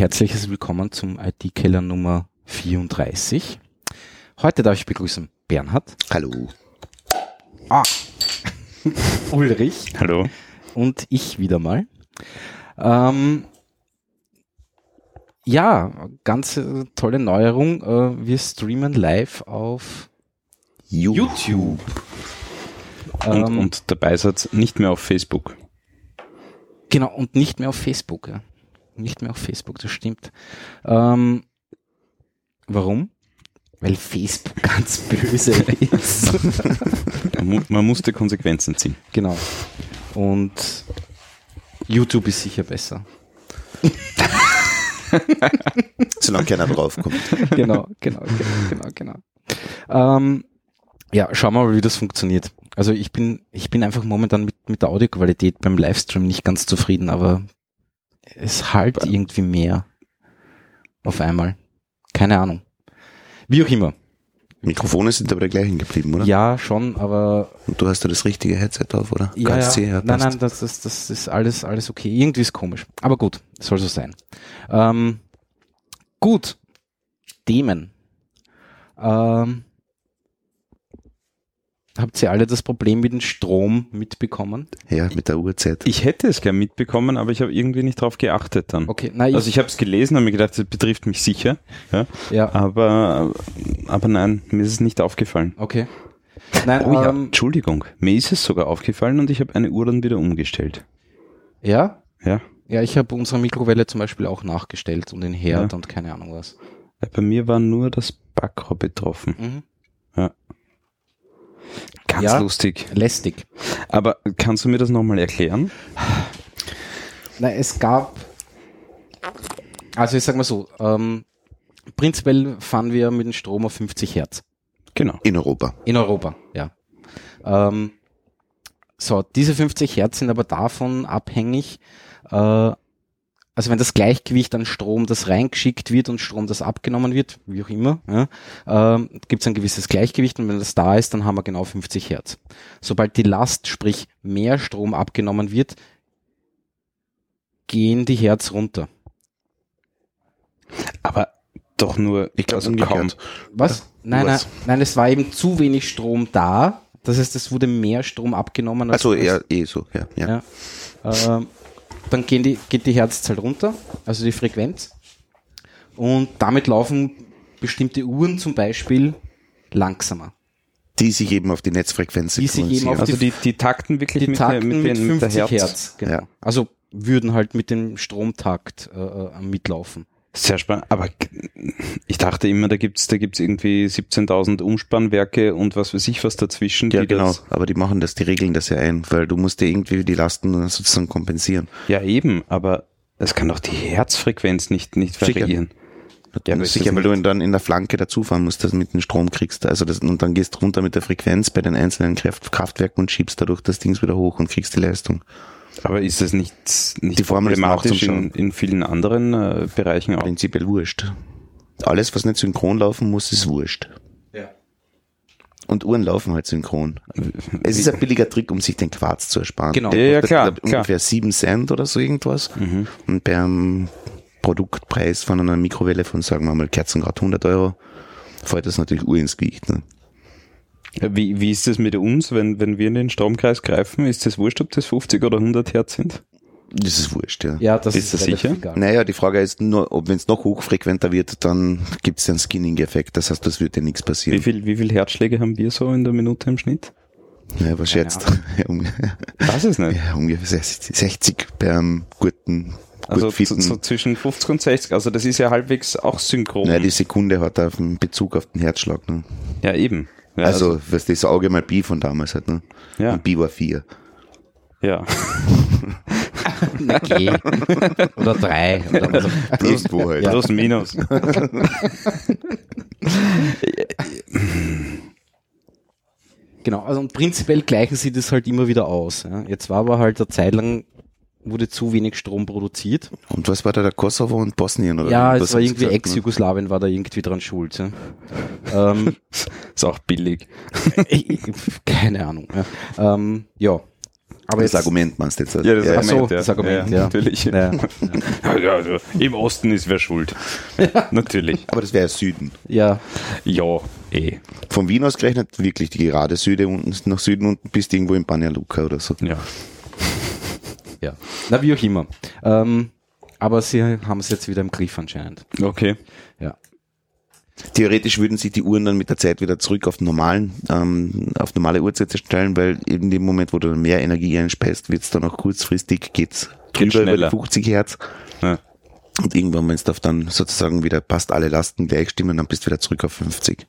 Herzliches Willkommen zum IT-Keller Nummer 34. Heute darf ich begrüßen Bernhard. Hallo. Ah. Ulrich. Hallo. Und ich wieder mal. Ähm, ja, ganz äh, tolle Neuerung. Äh, wir streamen live auf YouTube. Und, Ähm, und dabei seid nicht mehr auf Facebook. Genau, und nicht mehr auf Facebook. Ja. Nicht mehr auf Facebook, das stimmt. Ähm, warum? Weil Facebook ganz böse ist. Man, mu- man musste Konsequenzen ziehen. genau. Und YouTube ist sicher besser. Solange keiner draufkommt. genau, genau, genau, genau, genau. Ähm, ja, schauen wir mal, wie das funktioniert. Also ich bin, ich bin einfach momentan mit, mit der Audioqualität beim Livestream nicht ganz zufrieden, aber es halt irgendwie mehr auf einmal. Keine Ahnung. Wie auch immer. Mikrofone sind aber die gleichen geblieben, oder? Ja, schon, aber Und du hast da das richtige Headset drauf, oder? ja, ja. KSC, nein, nein, das, das, das ist alles, alles okay. Irgendwie ist komisch. Aber gut, soll so sein. Ähm, gut. Themen. Ähm, habt ihr alle das Problem mit dem Strom mitbekommen? Ja, mit der Uhrzeit. Ich hätte es gern mitbekommen, aber ich habe irgendwie nicht drauf geachtet dann. Okay, ich, Also ich habe es gelesen, habe mir gedacht, das betrifft mich sicher. Ja, ja, aber, aber nein, mir ist es nicht aufgefallen. okay. Nein, Oh ja, ähm, Entschuldigung, mir ist es sogar aufgefallen und ich habe eine Uhr dann wieder umgestellt. ja, Ja, ja, ich habe unsere Mikrowelle zum Beispiel auch nachgestellt und den Herd Ja. und keine Ahnung was. Ja, bei mir war nur das Backrohr betroffen. Mhm. Ganz Ja. lustig. Lästig. Aber kannst du mir das nochmal erklären? Na, es gab, also ich sag mal so, ähm, prinzipiell fahren wir mit dem Strom auf 50 Hertz. Genau. In Europa. In Europa, ja. Ähm, so, diese 50 Hertz sind aber davon abhängig, äh, also wenn das Gleichgewicht an Strom, das reingeschickt wird und Strom, das abgenommen wird, wie auch immer, ja, ähm, gibt es ein gewisses Gleichgewicht und wenn das da ist, dann haben wir genau 50 Hertz. Sobald die Last, sprich mehr Strom abgenommen wird, gehen die Hertz runter. Aber doch nur, Ich glaube also kaum. Was? Nein, nein, nein, es war eben zu wenig Strom da. Das heißt, es wurde mehr Strom abgenommen. als- Also als- eher eh so, ja. ja. Ja. Ähm, dann gehen die, geht die Herzzahl runter, also die Frequenz. Und damit laufen bestimmte Uhren zum Beispiel langsamer. Die sich eben auf die Netzfrequenz Die sich eben auf Also die, die takten wirklich Die mit, takten der, mit, mit, den, mit der 50 Herz. Hertz. genau. Ja. Also würden halt mit dem Stromtakt äh, äh, mitlaufen. Sehr spannend. Aber ich dachte immer, da gibt's da gibt's irgendwie 17.000 Umspannwerke und was weiß ich was dazwischen. ja, genau. Aber die machen das, die regeln das ja ein, weil du musst dir irgendwie die Lasten sozusagen kompensieren. ja, eben. Aber es kann doch die Herzfrequenz nicht, nicht Sicher. variieren. Ja, aber Ja, ist sicher, weil du dann in der Flanke dazufahren musst, dass du mit dem Strom kriegst. Also das, und dann gehst runter mit der Frequenz bei den einzelnen Kraft, Kraftwerken und schiebst dadurch das Ding wieder hoch und kriegst die Leistung. Aber ist das nicht, nicht Die Formel ist problematisch in, in vielen anderen äh, Bereichen auch? Prinzipiell wurscht. Alles, was nicht synchron laufen muss, ist wurscht. Ja. Und Uhren laufen halt synchron. Es ist ein billiger Trick, um sich den Quarz zu ersparen. Genau. Der Ja, ja, kostet, klar, klar. Ungefähr 7 Cent oder so irgendwas. Und beim Produktpreis von einer Mikrowelle von, sagen wir mal, Kerzengrad 100 Euro, fällt das natürlich Uhr ins Gewicht. Ne? Wie, wie ist das mit uns, wenn, wenn wir in den Stromkreis greifen? Ist das wurscht, ob das 50 oder 100 Hertz sind? Das ist wurscht, ja. Ja, das Ist ist, das sicher? egal. Naja, die Frage ist nur, ob wenn es noch hochfrequenter wird, dann gibt es einen Skinning-Effekt. Das heißt, das wird dir nichts Wie passieren. viel, wie viel Herzschläge haben wir so in der Minute im Schnitt? Ja, was schätzt? Ja, Das ist nicht. ja, ungefähr 60, 60 beim guten, Also fitten. so zwischen 50 und 60. Also das ist ja halbwegs auch synchron. Naja, die Sekunde hat auf einen Bezug auf den Herzschlag. Ne? ja, eben. Ja, also, was das Auge mal Pi von damals hat. Ne? Ja. Und Pi war 4. ja. Na, geh. oder drei. Oder was auch- Irgendwo halt. Plus, minus. Genau, also und prinzipiell gleichen sie das halt immer wieder aus. Ja. Jetzt war aber halt eine Zeit lang, wurde zu wenig Strom produziert. Und was war da der Kosovo und Bosnien? Oder ja, was es war irgendwie gesagt, ne? Ex-Jugoslawien war da irgendwie dran schuld. Ja. ähm, Ist auch billig. keine Ahnung. Ja. Ähm, ja. Aber das jetzt, Argument meinst du jetzt? Ja, das ja, Ach so, Argument, ja. das Argument, ja. Natürlich. Ja, Ja, ja, ja. Im Osten ist wer schuld. Natürlich. Aber das wäre Süden. ja, Ja, eh. Von Wien aus gerechnet wirklich die gerade Süde unten nach Süden unten bist du irgendwo in Banja Luka oder so. Ja. Ja. Na, wie auch immer. Ähm, aber sie haben es jetzt wieder im Griff anscheinend. Okay. Ja. Theoretisch würden sich die Uhren dann mit der Zeit wieder zurück auf normalen, ähm, auf normale Uhrzeiten stellen, weil in dem Moment, wo du dann mehr Energie einspeist, wird es dann auch kurzfristig geht's Geht drüber über schneller. die 50 Hertz. Ja. Und irgendwann, wenn es dann sozusagen wieder passt, alle Lasten gleich stimmen, dann bist du wieder zurück auf 50.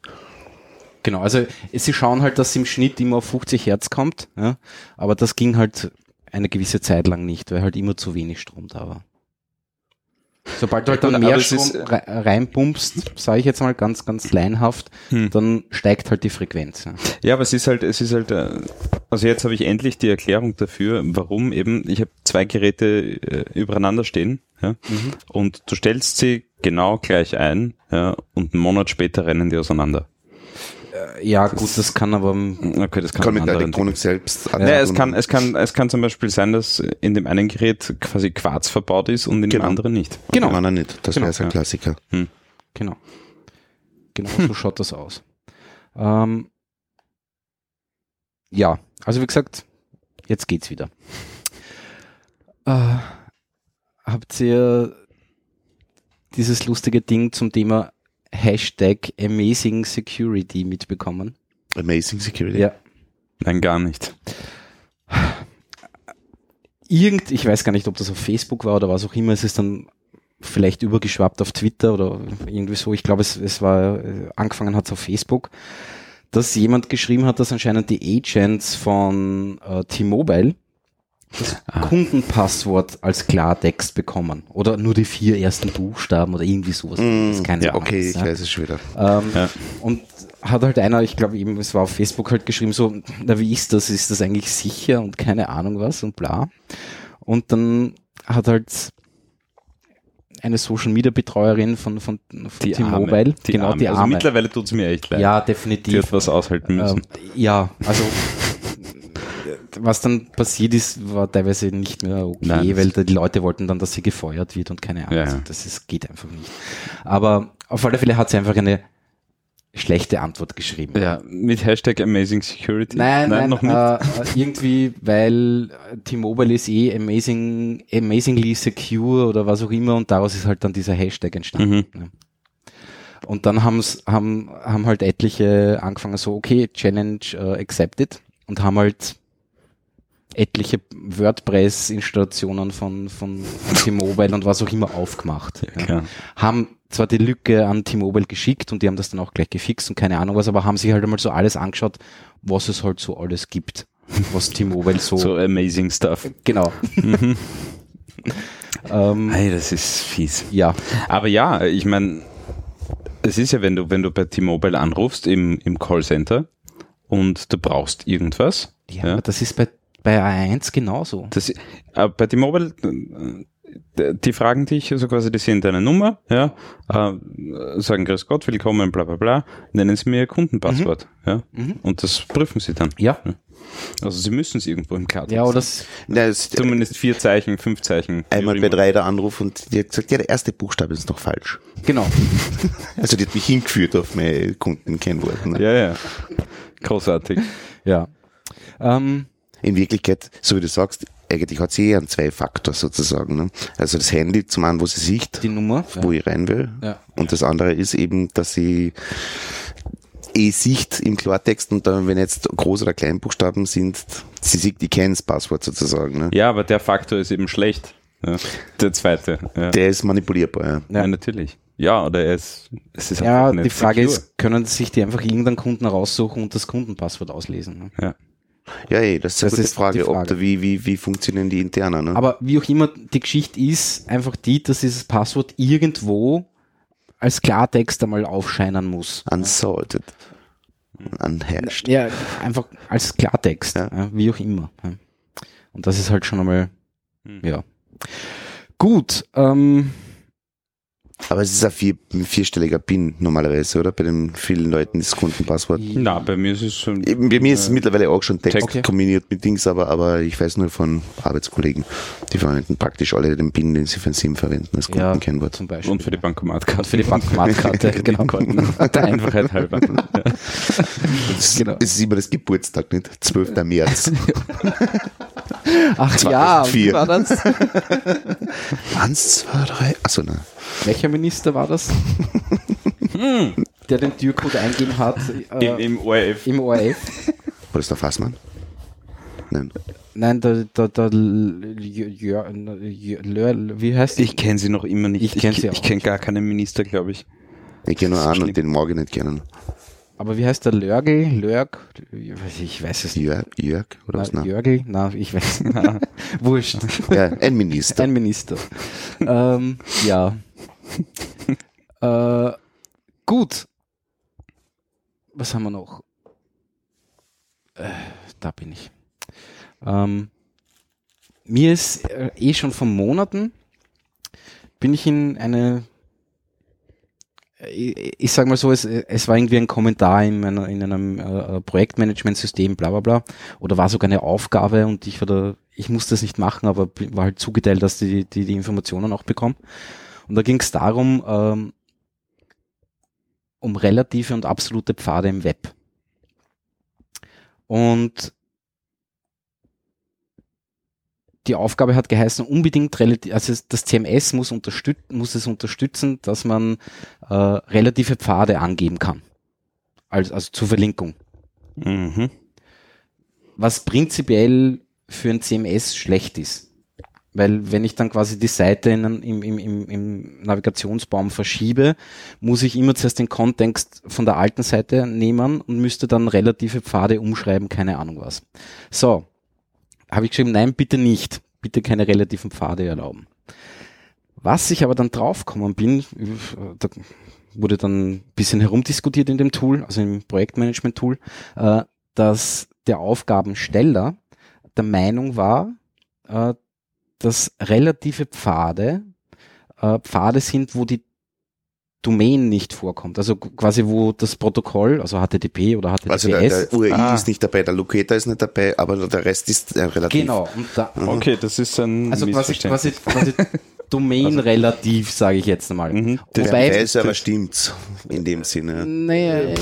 Genau, also sie schauen halt, dass sie im Schnitt immer auf 50 Hertz kommt, ja, aber das ging halt eine gewisse Zeit lang nicht, weil halt immer zu wenig Strom da war. Sobald du halt dann mehr Strom rei- reinpumpst, sage ich jetzt mal ganz, ganz leinhaft, Hm. dann steigt halt die Frequenz. Ja. Ja, aber es ist halt, es ist halt, äh, also jetzt habe ich endlich die Erklärung dafür, warum eben, ich habe zwei Geräte äh, übereinander stehen, ja, und du stellst sie genau gleich ein, ja, und einen Monat später rennen die auseinander. Ja, gut, das kann aber, Okay, das kann, Kann mit der Elektronik selbst Naja, es kann, es kann, es kann zum Beispiel sein, dass in dem einen Gerät quasi Quarz verbaut ist und in dem Genau. anderen nicht. genau, Nein, nein, nicht. Das Genau, wäre so ein ja. Klassiker. genau. Genau, so schaut das aus. Ähm, ja, also wie gesagt, jetzt geht's wieder. Äh, habt ihr dieses lustige Ding zum Thema Hashtag Amazing Security mitbekommen? Amazing Security. Ja. Nein, gar nicht. Irgend, ich weiß gar nicht, ob das auf Facebook war oder was auch immer, es ist dann vielleicht übergeschwappt auf Twitter oder irgendwie so. Ich glaube, es, es war, äh, angefangen hat es auf Facebook, dass jemand geschrieben hat, dass anscheinend die Agents von äh, T-Mobile das Ah. Kundenpasswort als Klartext bekommen. Oder nur die vier ersten Buchstaben oder irgendwie sowas. Mm, Das ist keine ja, Ahnung, okay, ich ja. weiß es schon wieder. Ähm, Ja. Und hat halt einer, ich glaube eben, es war auf Facebook halt geschrieben, so, na wie ist das? Ist das eigentlich sicher und keine Ahnung was und bla. Und dann hat halt eine Social Media Betreuerin von, von, von Die T-Mobile, Arme. Die genau, Arme. die Also Arme. mittlerweile tut's mir echt leid. ja, Die definitiv. hat was aushalten müssen. Ähm, ja, also was dann passiert ist, war teilweise nicht mehr okay, Nein, weil die Leute wollten dann, dass sie gefeuert wird und keine Ahnung. Ja, Also ja. das ist, geht einfach nicht. Aber auf alle Fälle hat sie einfach eine schlechte Antwort geschrieben. ja, mit Hashtag Amazing Security. Nein, nein, noch nicht. Äh, äh, irgendwie, weil äh, T-Mobile ist eh amazing, amazingly secure oder was auch immer und daraus ist halt dann dieser Hashtag entstanden. Mhm. Ja. Und dann haben's, haben, haben halt etliche angefangen so, okay, Challenge äh, accepted und haben halt etliche WordPress-Installationen von, von, von T-Mobile und was auch immer aufgemacht. Ja. Haben zwar die Lücke an T-Mobile geschickt und die haben das dann auch gleich gefixt und keine Ahnung was, aber haben sich halt einmal so alles angeschaut, was es halt so alles gibt, was T-Mobile so, So amazing stuff. genau. ähm, Hey, das ist fies. ja, Aber ja, ich meine, es ist ja, wenn du, wenn du bei T-Mobile anrufst im, im Callcenter und du brauchst irgendwas. ja, aber das ist bei, bei A1 genauso. Das, äh, bei T-Mobile, äh, die fragen dich, also quasi, die sehen deine Nummer, ja, äh, sagen Grüß Gott, willkommen, bla bla bla, nennen sie mir ihr Kundenpasswort, ja, Mhm. und das prüfen sie dann. Ja, Also sie müssen es irgendwo im Klartext. ja, oder das, ist Zumindest vier Zeichen, fünf Zeichen. einmal wie bei drei der Anruf und die hat gesagt, ja, der erste Buchstabe ist noch falsch. genau. Also die hat mich hingeführt auf meine Kundenkennwort. Ne? Ja, ja. Großartig. Ja. Ähm, In Wirklichkeit, so wie du sagst, eigentlich hat sie eh einen Zwei-Faktor sozusagen. Ne? Also das Handy zum einen, wo sie sieht, die Nummer. wo ich rein will. Ja. Und das andere ist eben, dass sie eh sieht im Klartext und dann, wenn jetzt Groß- oder Kleinbuchstaben sind, sie sieht, die kennt das Passwort sozusagen. Ne? Ja, aber der Faktor ist eben schlecht. Ja. Der zweite. Ja. Der ist manipulierbar. Ja. ja. natürlich. Ja, oder er ist, es ist Ja, einfach nicht die Frage secure. ist, können sich die einfach irgendeinen Kunden raussuchen und das Kundenpasswort auslesen? Ne? Ja. Ja, eh, das ist eine Das gute ist die Frage, ob Frage. da, wie, wie, wie funktionieren die internen. Ne? Aber wie auch immer, die Geschichte ist einfach die, dass dieses Passwort irgendwo als Klartext einmal aufscheinen muss. Unsalted. Unhashed. Ja, einfach als Klartext, Ja. ja, wie auch immer. Und das ist halt schon einmal, Hm. ja. Gut, ähm, Aber es ist ein, vier, ein vierstelliger PIN normalerweise, oder? Bei den vielen Leuten das Kundenpasswort. Na, bei mir ist es schon. Eben, Bei mir ist es mittlerweile auch schon Text Okay. kombiniert mit Dings, aber, aber ich weiß nur von Arbeitskollegen, die verwenden praktisch alle den PIN, den sie für ein SIM verwenden, als Ja, Kundenkennwort. zum Beispiel. Und für die Bankomatkarte. für die Bankomatkarte, genau. Der Einfachheit halber. Ja. Das, genau. Es ist immer das Geburtstag, nicht? 12. März. Ach ja, 2004. wie war das? Eins, zwei, drei. Achso, nein. Welcher Minister war das? Der den Türcode eingeben hat äh, Im, Im ORF. im ORF. War das der Fassmann? Nein. Nein, der, der, der Jör, Lör- wie heißt Ich kenne sie noch immer nicht. Ich kenn sie ich, auch kenne gar keinen Minister, glaube ich. Ich gehe nur an Schlimm. und den mag ich nicht kennen. Aber wie heißt der Lörgel? Lörg? Ich weiß es nicht. Jörg, Jörg oder was? Na, Nein. Jörgel? Na, ich weiß nicht. Wurscht. Ja, ein Minister. Ein Minister. ähm, ja. äh, gut. Was haben wir noch? Äh, da bin ich. Ähm, mir ist äh, eh schon vor Monaten bin ich in eine ich, ich sag mal so, es, es war irgendwie ein Kommentar in, meiner, in einem äh, Projektmanagementsystem, bla bla bla, oder war sogar eine Aufgabe und ich war da, ich musste es nicht machen, aber war halt zugeteilt, dass die die, die Informationen auch bekommen. Und da ging es darum, ähm, um relative und absolute Pfade im Web. Und die Aufgabe hat geheißen, unbedingt relativ, also das CMS muss, unterstüt muss es unterstützen, dass man äh, relative Pfade angeben kann. Also, also zur Verlinkung. Mhm. Was prinzipiell für ein CMS schlecht ist. Weil wenn ich dann quasi die Seite in, im, im, im, im Navigationsbaum verschiebe, muss ich immer zuerst den Kontext von der alten Seite nehmen und müsste dann relative Pfade umschreiben, keine Ahnung was. So, habe ich geschrieben, nein, bitte nicht. Bitte keine relativen Pfade erlauben. Was ich aber dann draufgekommen bin, da wurde dann ein bisschen herumdiskutiert in dem Tool, also im Projektmanagement-Tool, äh, dass der Aufgabensteller der Meinung war, äh, dass relative Pfade äh, Pfade sind, wo die Domain nicht vorkommt. Also quasi wo das Protokoll, also HTTP oder HTTPS. Also der, der URI Ah. ist nicht dabei, der Locator ist nicht dabei, aber der Rest ist äh, relativ. genau. Und da, Okay, das ist ein also quasi, Missverständnis. quasi, quasi Domain relativ, sage ich jetzt mal. Mhm. Der Wobei, File-Server stimmt in dem Sinne. nee, äh,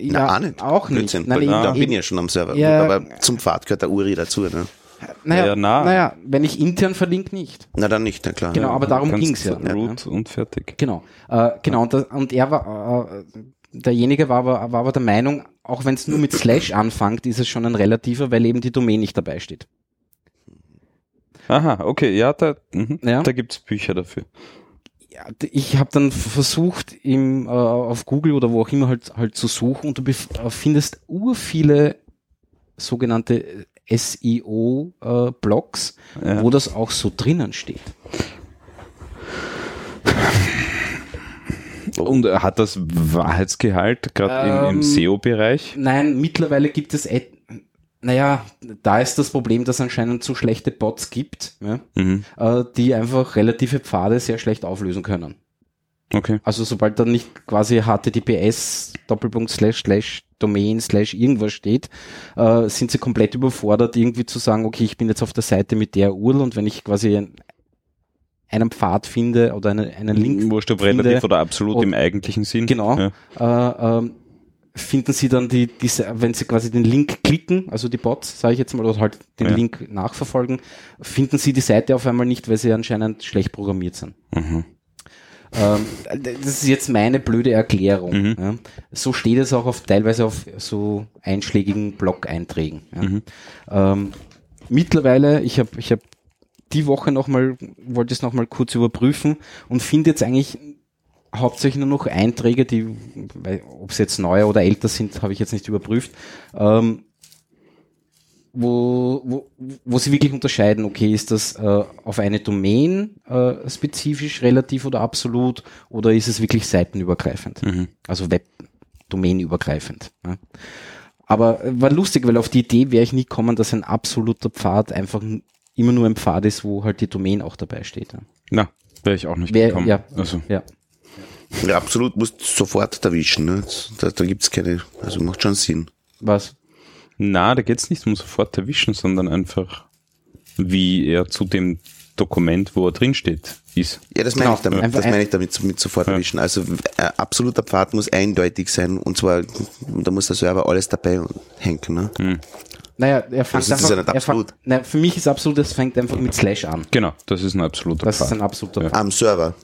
Na, ja, auch nicht. Auch nicht. Blödsinn, Nein, weil da bin ich ja schon am Server. Ja. aber zum Pfad gehört der URI dazu. Ne? Naja, Ja, na. naja, wenn ich intern verlinke, nicht. Na dann nicht, na klar. Genau, aber darum Kannst ging's ja. Root und fertig. Genau. Äh, genau, und, das, und er war, äh, derjenige war aber, war aber der Meinung, auch wenn es nur mit Slash anfängt, ist es schon ein relativer, weil eben die Domain nicht dabei steht. Aha, okay, ja, da, mhm. Ja. da gibt's Bücher dafür. Ja, ich habe dann versucht, im, äh, auf Google oder wo auch immer halt, halt zu suchen und du äh, findest ur viele sogenannte SEO-Blogs, Ja. wo das auch so drinnen steht. Und äh, hat das Wahrheitsgehalt, gerade im, im Ähm, SEO-Bereich? Nein, mittlerweile gibt es, naja, da ist das Problem, dass es anscheinend zu schlechte Bots gibt, ja, Mhm. äh, die einfach relative Pfade sehr schlecht auflösen können. Okay. Also sobald da nicht quasi HTTPS Doppelpunkt slash slash Domain slash irgendwas steht, äh, sind sie komplett überfordert, irgendwie zu sagen, okay, ich bin jetzt auf der Seite mit der URL und wenn ich quasi ein, einen Pfad finde oder eine, einen Link Wurscht ob finde, relativ oder absolut und- im eigentlichen Sinn. Genau. Ja. äh, ähm, finden Sie dann die, diese, wenn Sie quasi den Link klicken, also die Bots, sage ich jetzt mal, oder halt den Ja. Link nachverfolgen, finden Sie die Seite auf einmal nicht, weil sie anscheinend schlecht programmiert sind. Mhm. Ähm, das ist jetzt meine blöde Erklärung. Mhm. Ja. So steht es auch auf, teilweise auf so einschlägigen Blog-Einträgen. Ja. Mhm. Ähm, mittlerweile, ich habe ich hab die Woche nochmal, wollte es nochmal kurz überprüfen und finde jetzt eigentlich hauptsächlich nur noch Einträge, die, ob sie jetzt neuer oder älter sind, habe ich jetzt nicht überprüft, ähm, wo, wo, wo sie wirklich unterscheiden, okay, ist das äh, auf eine Domain äh, spezifisch, relativ oder absolut, oder ist es wirklich seitenübergreifend? Mhm. Also Web-Domain-übergreifend. Ja. Aber äh, war lustig, weil auf die Idee wäre ich nie gekommen, dass ein absoluter Pfad einfach immer nur ein Pfad ist, wo halt die Domain auch dabei steht. Ja. Na, wäre ich auch nicht Wer, gekommen. ja, Also, ja. Ja, absolut, musst sofort erwischen. Ne? Da, da gibt's keine, also macht schon Sinn. Was? Na, da geht's nicht um sofort erwischen, sondern einfach, wie er zu dem Dokument, wo er drin steht, ist. Ja, das meine Genau, ich damit. einfach Das ein- meine ich damit mit sofort Ja. erwischen. Also äh, absoluter Pfad muss eindeutig sein und zwar da muss der Server alles dabei hängen. Ne? Naja, er fängt Das ist einfach, ja nicht er absolut. fängt, na, für mich ist absolut, es fängt einfach mit Slash an. Genau, das ist ein absoluter Das ist Pfad. ein absoluter Ja. Am Server.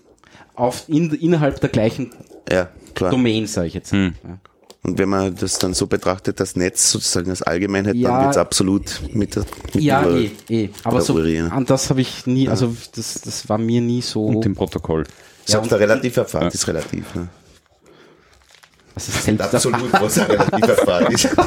Auf, in, innerhalb der gleichen Ja, klar. Domain, sage ich jetzt. Hm. Ja. Und wenn man das dann so betrachtet, das Netz sozusagen als Allgemeinheit, Ja. dann wird's absolut mit der mit Ja, der- eh, eh. Aber so, ja. an das habe ich nie, also das, das war mir nie so. Und dem Protokoll. Selbst Ja, der relativer Pfad Ja. ist relativ. Ne? das ist selbst der Absolut, was ein relativer Pfad ist.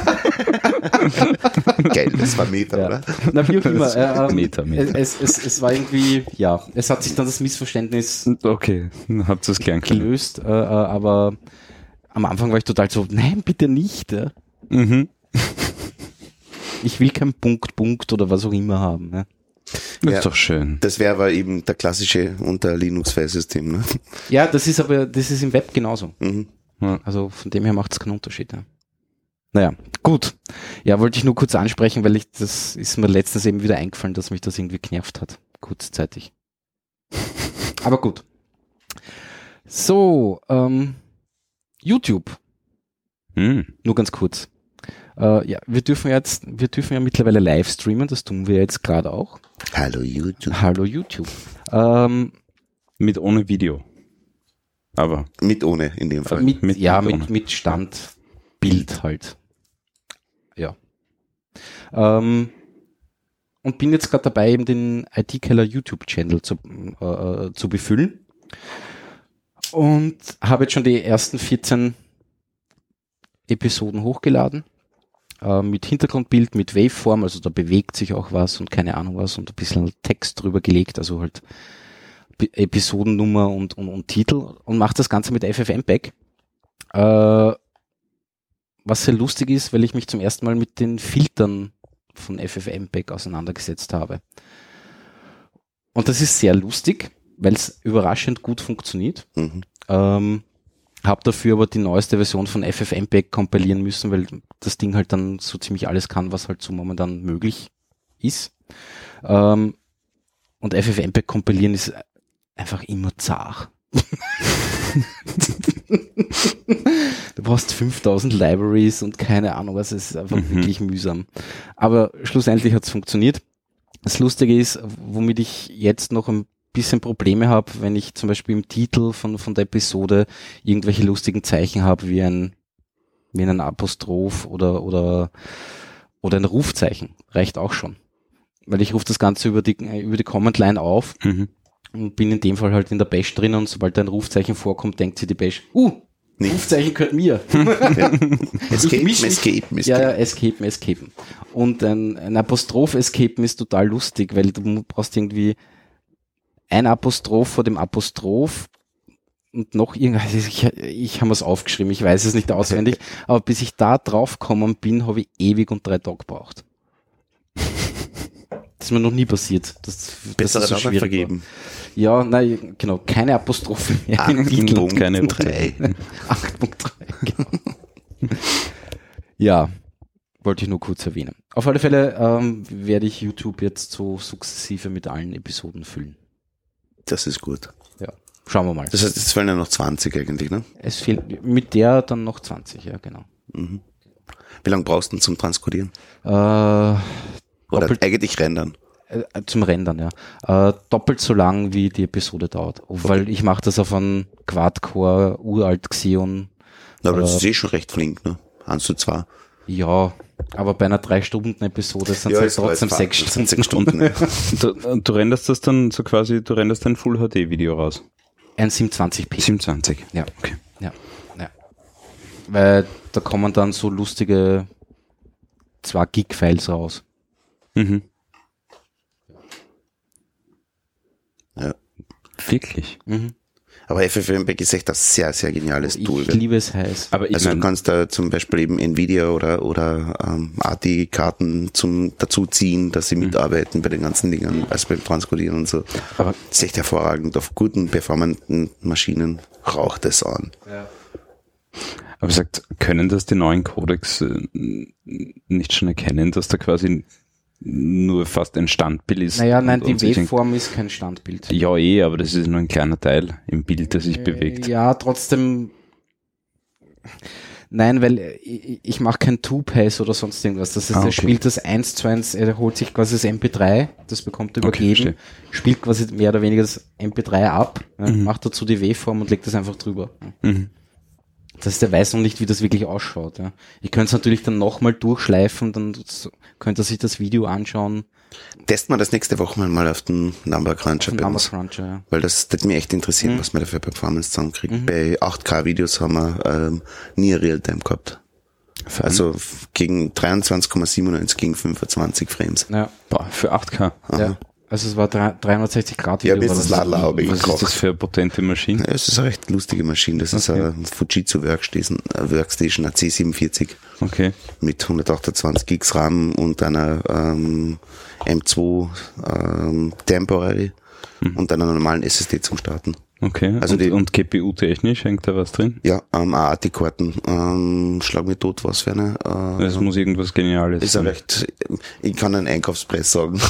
Geil, das war Meter, Ja. oder? Na, wie auch immer. Äh, ähm, Meter, Meter. Es, es, es war irgendwie, ja, es hat sich dann das Missverständnis Okay, habt ihr es gern gelöst, äh, äh, aber am Anfang war ich total so, nein, bitte nicht. Ja. Mhm. Ich will kein Punkt, Punkt oder was auch immer haben. Ja, Das Ja. ist doch schön. Das wäre aber eben der klassische unter Linux-File-System. Ne? ja das ist aber, das ist im Web genauso. Mhm. Ja. Also von dem her macht es keinen Unterschied. Ja. Naja, gut. Ja, wollte ich nur kurz ansprechen, weil ich, das ist mir letztens eben wieder eingefallen, dass mich das irgendwie genervt hat. Kurzzeitig. Aber gut. So, ähm, YouTube. Hm. Nur ganz kurz. Äh, ja, wir dürfen jetzt, wir dürfen ja mittlerweile live streamen, das tun wir jetzt gerade auch. Hallo YouTube. Hallo YouTube. Ähm, Mit ohne Video. Aber Mit ohne in dem Fall. mit, mit- ja, mit mit, ohne. mit Standbild halt. Ja. Ähm, und bin jetzt gerade dabei, eben den IT-Keller YouTube-Channel zu, äh, zu befüllen. Und habe jetzt schon die ersten 14 Episoden hochgeladen. Äh, mit Hintergrundbild, mit Waveform, also da bewegt sich auch was und keine Ahnung was und ein bisschen Text drüber gelegt, also halt Episodennummer und, und, und Titel und mache das Ganze mit FFmpeg. Äh, was sehr lustig ist, weil ich mich zum ersten Mal mit den Filtern von FFmpeg auseinandergesetzt habe. Und das ist sehr lustig, weil es überraschend gut funktioniert. Mhm. Ähm, habe dafür aber die neueste Version von FFmpeg kompilieren müssen, weil das Ding halt dann so ziemlich alles kann, was halt so momentan möglich ist. Ähm, und FFmpeg kompilieren ist einfach immer zart. du brauchst 5000 Libraries und keine Ahnung was, es ist einfach Mhm. wirklich mühsam. Aber schlussendlich hat es funktioniert. Das Lustige ist, womit ich jetzt noch ein bisschen Probleme habe, wenn ich zum Beispiel im Titel von, von der Episode irgendwelche lustigen Zeichen habe, wie ein, wie ein Apostroph oder, oder, oder ein Rufzeichen. Reicht auch schon. Weil ich rufe das Ganze über die, über die Command Line auf mhm. und bin in dem Fall halt in der Bash drin und sobald ein Rufzeichen vorkommt, denkt sich die Bash, uh, Nicht. Rufzeichen gehört mir. Escape, mich- Escape, Escape. Ja, ja, Escapen, Escapen. Und ein, ein Apostroph Escapen ist total lustig, weil du brauchst irgendwie ein Apostroph vor dem Apostroph und noch irgendwas. Ich, ich habe es aufgeschrieben, ich weiß es nicht auswendig, aber bis ich da drauf gekommen bin, habe ich ewig und drei Tage gebraucht. Das ist mir noch nie passiert. Das, das ist so schwierig war. vergeben. Ja, nein, genau, keine Apostrophe mehr Ah, im Titel. Punkt keine drei. 8.3. Genau. ja, wollte ich nur kurz erwähnen. Auf alle Fälle ähm, werde ich YouTube jetzt so sukzessive mit allen Episoden füllen. Das ist gut. Ja, schauen wir mal. Das heißt, es fehlen ja noch 20 eigentlich, ne? es fehlt mit der dann noch 20, ja genau. Mhm. Wie lange brauchst du denn zum Transkodieren? Äh, Oder eigentlich rendern? äh, zum Rendern, ja. Äh, doppelt so lang wie die Episode dauert. Weil ich mache das auf einem Quad-Core uralt Xeon. Na, aber das Äh, ist eh schon recht flink, ne? Eins zu zwei. Ja, aber bei einer drei Stunden Episode sind es halt trotzdem sechs Stunden. sind sechs Stunden. Du, du renderst das dann so quasi, du renderst ein Full HD Video raus. Ein 720p. 27. Ja. Okay. Ja, ja. Weil da kommen dann so lustige 2 Gig-Files raus. Mhm. Ja. Wirklich. Mhm. Aber FFmpeg ist echt ein sehr, sehr geniales Ich Tool. gell? liebe es heiß. Aber ich Also du kannst da zum Beispiel eben Nvidia oder, oder ähm, AT-Karten zum dazu ziehen, dass sie mitarbeiten bei den ganzen Dingen, also beim Transkodieren und so. aber ist echt hervorragend. Auf guten, performanten Maschinen raucht es an. Aber sagt, können das die neuen Codecs äh, nicht schon erkennen, dass da quasi nur fast ein Standbild ist? Naja, nein, die Waveform ist kein Standbild. Ja, eh, aber das ist nur ein kleiner Teil im Bild, das sich bewegt. Äh, Ja, trotzdem. Nein, weil ich, ich mache kein Two-Pace oder sonst irgendwas. Das heißt, Ah, er okay. spielt das 1 zu 1, er holt sich quasi das MP3, das bekommt er Okay, übergeben, verstehe. spielt quasi mehr oder weniger das MP3 ab, Mhm. macht dazu die Waveform und legt das einfach drüber. Mhm. Das heißt, er weiß noch nicht, wie das wirklich ausschaut. Ja. Ich könnte es natürlich dann nochmal durchschleifen, dann könnte er sich das Video anschauen. Testen wir das nächste Woche mal, auf den Number Cruncher Von bei uns. Cruncher, ja. Weil das das mich echt interessiert, Mhm. was wir da für Performance zusammenkriegen. Bei 8K-Videos haben wir ähm, nie Realtime gehabt. Also f- gegen 23,97 gegen 25 Frames. Ja, Boah, für 8K. ja. Also es war drei- 360 Grad Ja, bis das. Ladler habe ich Was ist das gekocht. für eine potente Maschine? Ja, es ist eine recht lustige Maschine. Das ist Okay. eine Fujitsu Workstation, eine Workstation, eine C47 Okay. mit 128 Gigs RAM und einer ähm, M2 ähm, Temporary und einer normalen SSD zum Starten. Okay. Also und, die- und GPU-technisch hängt da was drin? Ja, ähm, AAT-Karten. Ähm, schlag mir tot, was für eine. Äh, Das muss irgendwas Geniales ist ja sein. recht, ich kann einen Einkaufspreis sagen.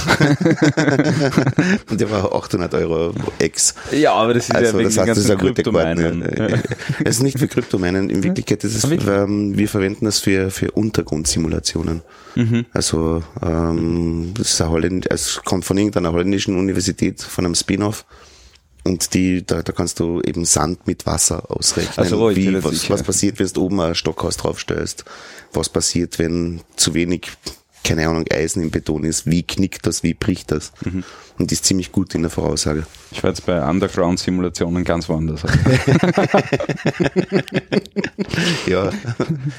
und der war 800 Euro ex. Ja, aber das ist Also, das heißt, das ist eine gute Kryptomeinen. Karten. Es ist nicht für Kryptomeinen. In Wirklichkeit ist es, ähm, wir verwenden das für, für Untergrundsimulationen. Mhm. Also, ähm, das ist ein Holländ es kommt von irgendeiner holländischen Universität, von einem Spin-off. Und die, da, da kannst du eben Sand mit Wasser ausrechnen. Also, wie, was, sicher- was passiert, wenn du oben ein Stockhaus draufstellst? Was passiert, wenn zu wenig, keine Ahnung, Eisen im Beton ist? Wie knickt das? Wie bricht das? Mhm. Und ist ziemlich gut in der Voraussage. Ich war jetzt bei Underground-Simulationen ganz woanders. Ja,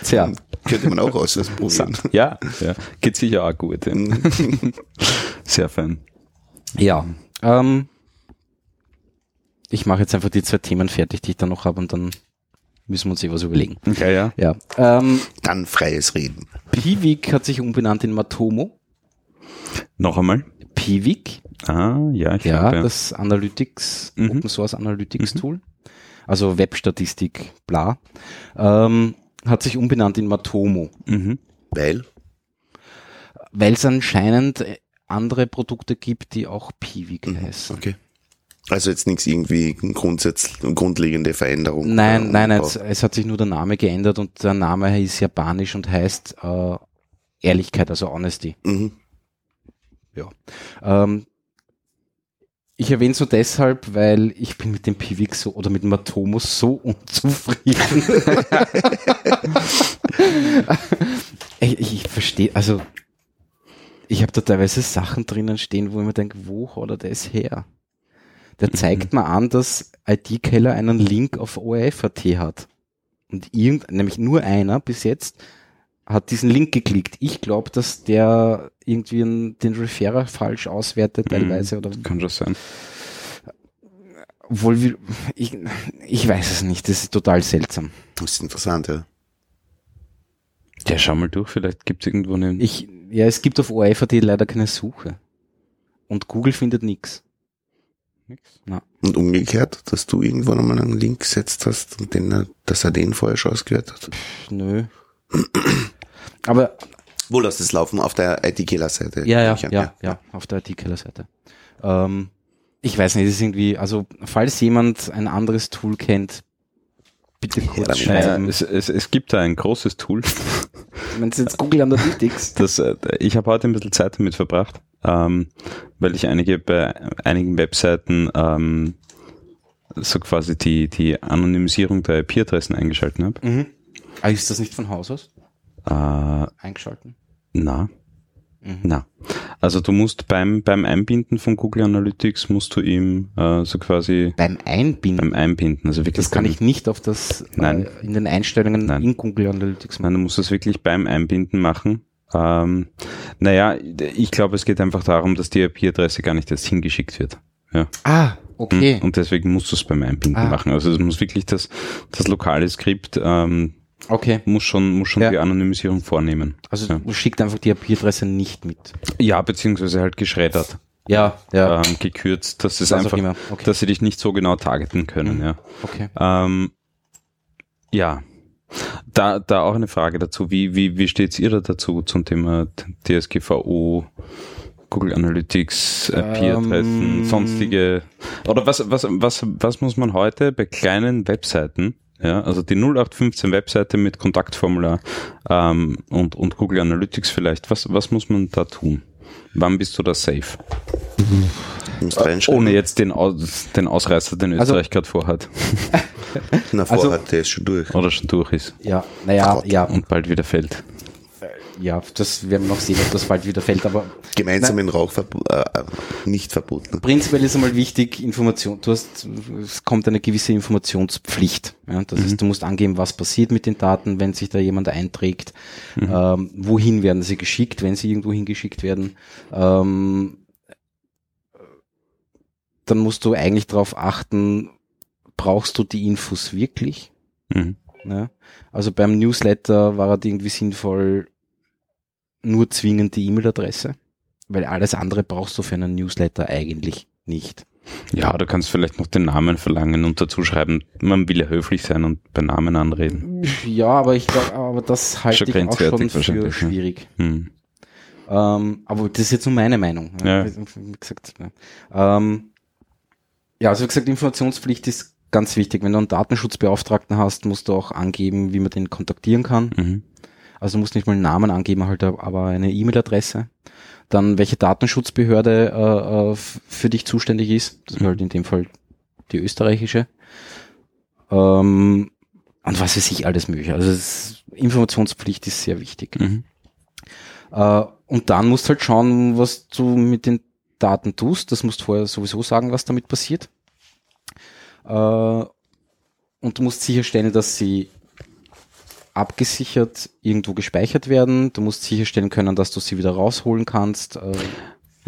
Tja, könnte man auch ausprobieren. ja, ja, geht sicher auch gut. Ja. Sehr fein. ja. Ähm, ich mache jetzt einfach die zwei Themen fertig, die ich da noch habe und dann müssen wir uns eh was überlegen. Okay, ja. Ja. Ähm, Dann freies Reden. Piwik hat sich umbenannt in Matomo. Noch einmal. Piwik, Ah, ja, ich ja, glaube, ja. das Analytics, Mhm. Open Source Analytics Tool. Also Webstatistik, bla. Ähm, hat sich umbenannt in Matomo, Mhm. Weil, weil es anscheinend äh, andere Produkte gibt, die auch Piwik Mhm. heißen. okay. Also jetzt nichts irgendwie grundsätzlich, grundlegende Veränderung. Nein, oder nein, nein, es, es hat sich nur der Name geändert und der Name ist japanisch und heißt äh, Ehrlichkeit, also Honesty. Mhm. Ja. Ähm, ich erwähne es nur deshalb, weil ich bin mit dem Pivik so oder mit dem Matomo so unzufrieden. ich, ich, ich verstehe, also ich habe da teilweise Sachen drinnen stehen, wo ich mir denke, wo hat er das her? Der zeigt mir an, dass IT-Keller einen Link auf ORF.at hat. Und irgend, nämlich nur einer bis jetzt hat diesen Link geklickt. Ich glaube, dass der irgendwie einen, den Referrer falsch auswertet teilweise oder Kann schon sein. obwohl wir, ich, ich weiß es nicht. Das ist total seltsam. Das ist interessant, ja. Ja, schau mal durch, vielleicht gibt es irgendwo einen. Ich, ja, es gibt auf ORF.at leider keine Suche. Und Google findet nichts. Nix. Und umgekehrt, dass du irgendwo nochmal einen Link gesetzt hast und den, er- dass er den vorher schon ausgehört hat. Nö. Aber Wo lässt es laufen? Auf der IT-Killer-Seite? Ja, ja, an, ja, ja, auf der IT-Keller-Seite. Ähm, ich weiß nicht, das ist irgendwie, also falls jemand ein anderes Tool kennt, bitte kurz. Naja, schreiben. es, es, es gibt da ein großes Tool, Wenn es jetzt Google Analytics, das äh, ich habe heute ein bisschen Zeit damit verbracht, ähm, weil ich einige bei einigen Webseiten ähm, so quasi die, die Anonymisierung der IP-Adressen eingeschalten habe. mhm. ah, ist das nicht von Haus aus Äh, eingeschalten? na, Mhm. na. Also du musst beim, beim Einbinden von Google Analytics musst du ihm äh, so quasi Beim Einbinden, beim Einbinden, also wirklich das kann beim- ich nicht auf das, Nein. Äh, in den Einstellungen Nein. in Google Analytics Nein, machen. du musst das wirklich beim Einbinden machen. Ähm, naja, ich glaube, es geht einfach darum, dass die IP-Adresse gar nicht erst hingeschickt wird. Ja. Ah, Okay. Und, und deswegen musst du es beim Einbinden Ah. machen. Also es muss wirklich das, das lokale Skript ähm, Okay. muss schon, muss schon Ja. die Anonymisierung vornehmen. Also Ja. du schickt einfach die IP-Adresse nicht mit. Ja, beziehungsweise halt geschreddert, Ja, ja. ähm, gekürzt, dass es auch einfach. Okay. dass sie dich nicht so genau targeten können, Mhm. ja. Okay. Ähm, ja. Da, da auch eine Frage dazu. Wie, wie, wie steht's ihr da dazu zum Thema DSGVO, Google Analytics, IP-Adressen, Ähm, sonstige, oder was, was, was, was muss man heute bei kleinen Webseiten, ja, also die 0815 Webseite mit Kontaktformular ähm, und, und Google Analytics vielleicht, was, was muss man da tun? Wann bist du da safe? Du musst reinschreiben. Ohne jetzt den, Aus, den Ausreißer, den Also- Österreich gerade vorhat Na, Also- vorhat, der ist schon durch. oder schon durch ist Ja, naja, ja, und bald wieder fällt. Ja, das werden wir noch sehen, ob das bald wieder fällt, aber Gemeinsam in Rauch äh, nicht verboten. prinzipiell ist einmal wichtig, Information, du hast, es kommt eine gewisse Informationspflicht. Ja, das ist, du musst angeben, was passiert mit den Daten, wenn sich da jemand einträgt, ähm, wohin werden sie geschickt, wenn sie irgendwo hingeschickt werden. Ähm, dann musst du eigentlich darauf achten, brauchst du die Infos wirklich? Mhm. Ja. Also beim Newsletter war halt irgendwie sinnvoll nur zwingend die E-Mail-Adresse, weil alles andere brauchst du für einen Newsletter eigentlich nicht. Ja, du kannst vielleicht noch den Namen verlangen und dazu schreiben, man will ja höflich sein und bei Namen anreden. Ja, aber ich glaube, aber das halte ich auch schon für ne? schwierig. Hm. Ähm, aber das ist jetzt nur meine Meinung. Ja. Wie wie gesagt, ja. Ähm, ja, also wie gesagt, Informationspflicht ist ganz wichtig. Wenn du einen Datenschutzbeauftragten hast, musst du auch angeben, wie man den kontaktieren kann. Mhm. Also du musst nicht mal einen Namen angeben, halt aber eine E-Mail-Adresse. Dann welche Datenschutzbehörde äh, äh, für dich zuständig ist. Das wäre halt in dem Fall die österreichische. Ähm, und was weiß ich, alles mögliche. Also ist, Informationspflicht ist sehr wichtig. Mhm. Äh, und dann musst halt schauen, was du mit den Daten tust. Das musst vorher sowieso sagen, was damit passiert. Äh, und du musst sicherstellen, dass sie abgesichert irgendwo gespeichert werden. Du musst sicherstellen können, dass du sie wieder rausholen kannst. Äh,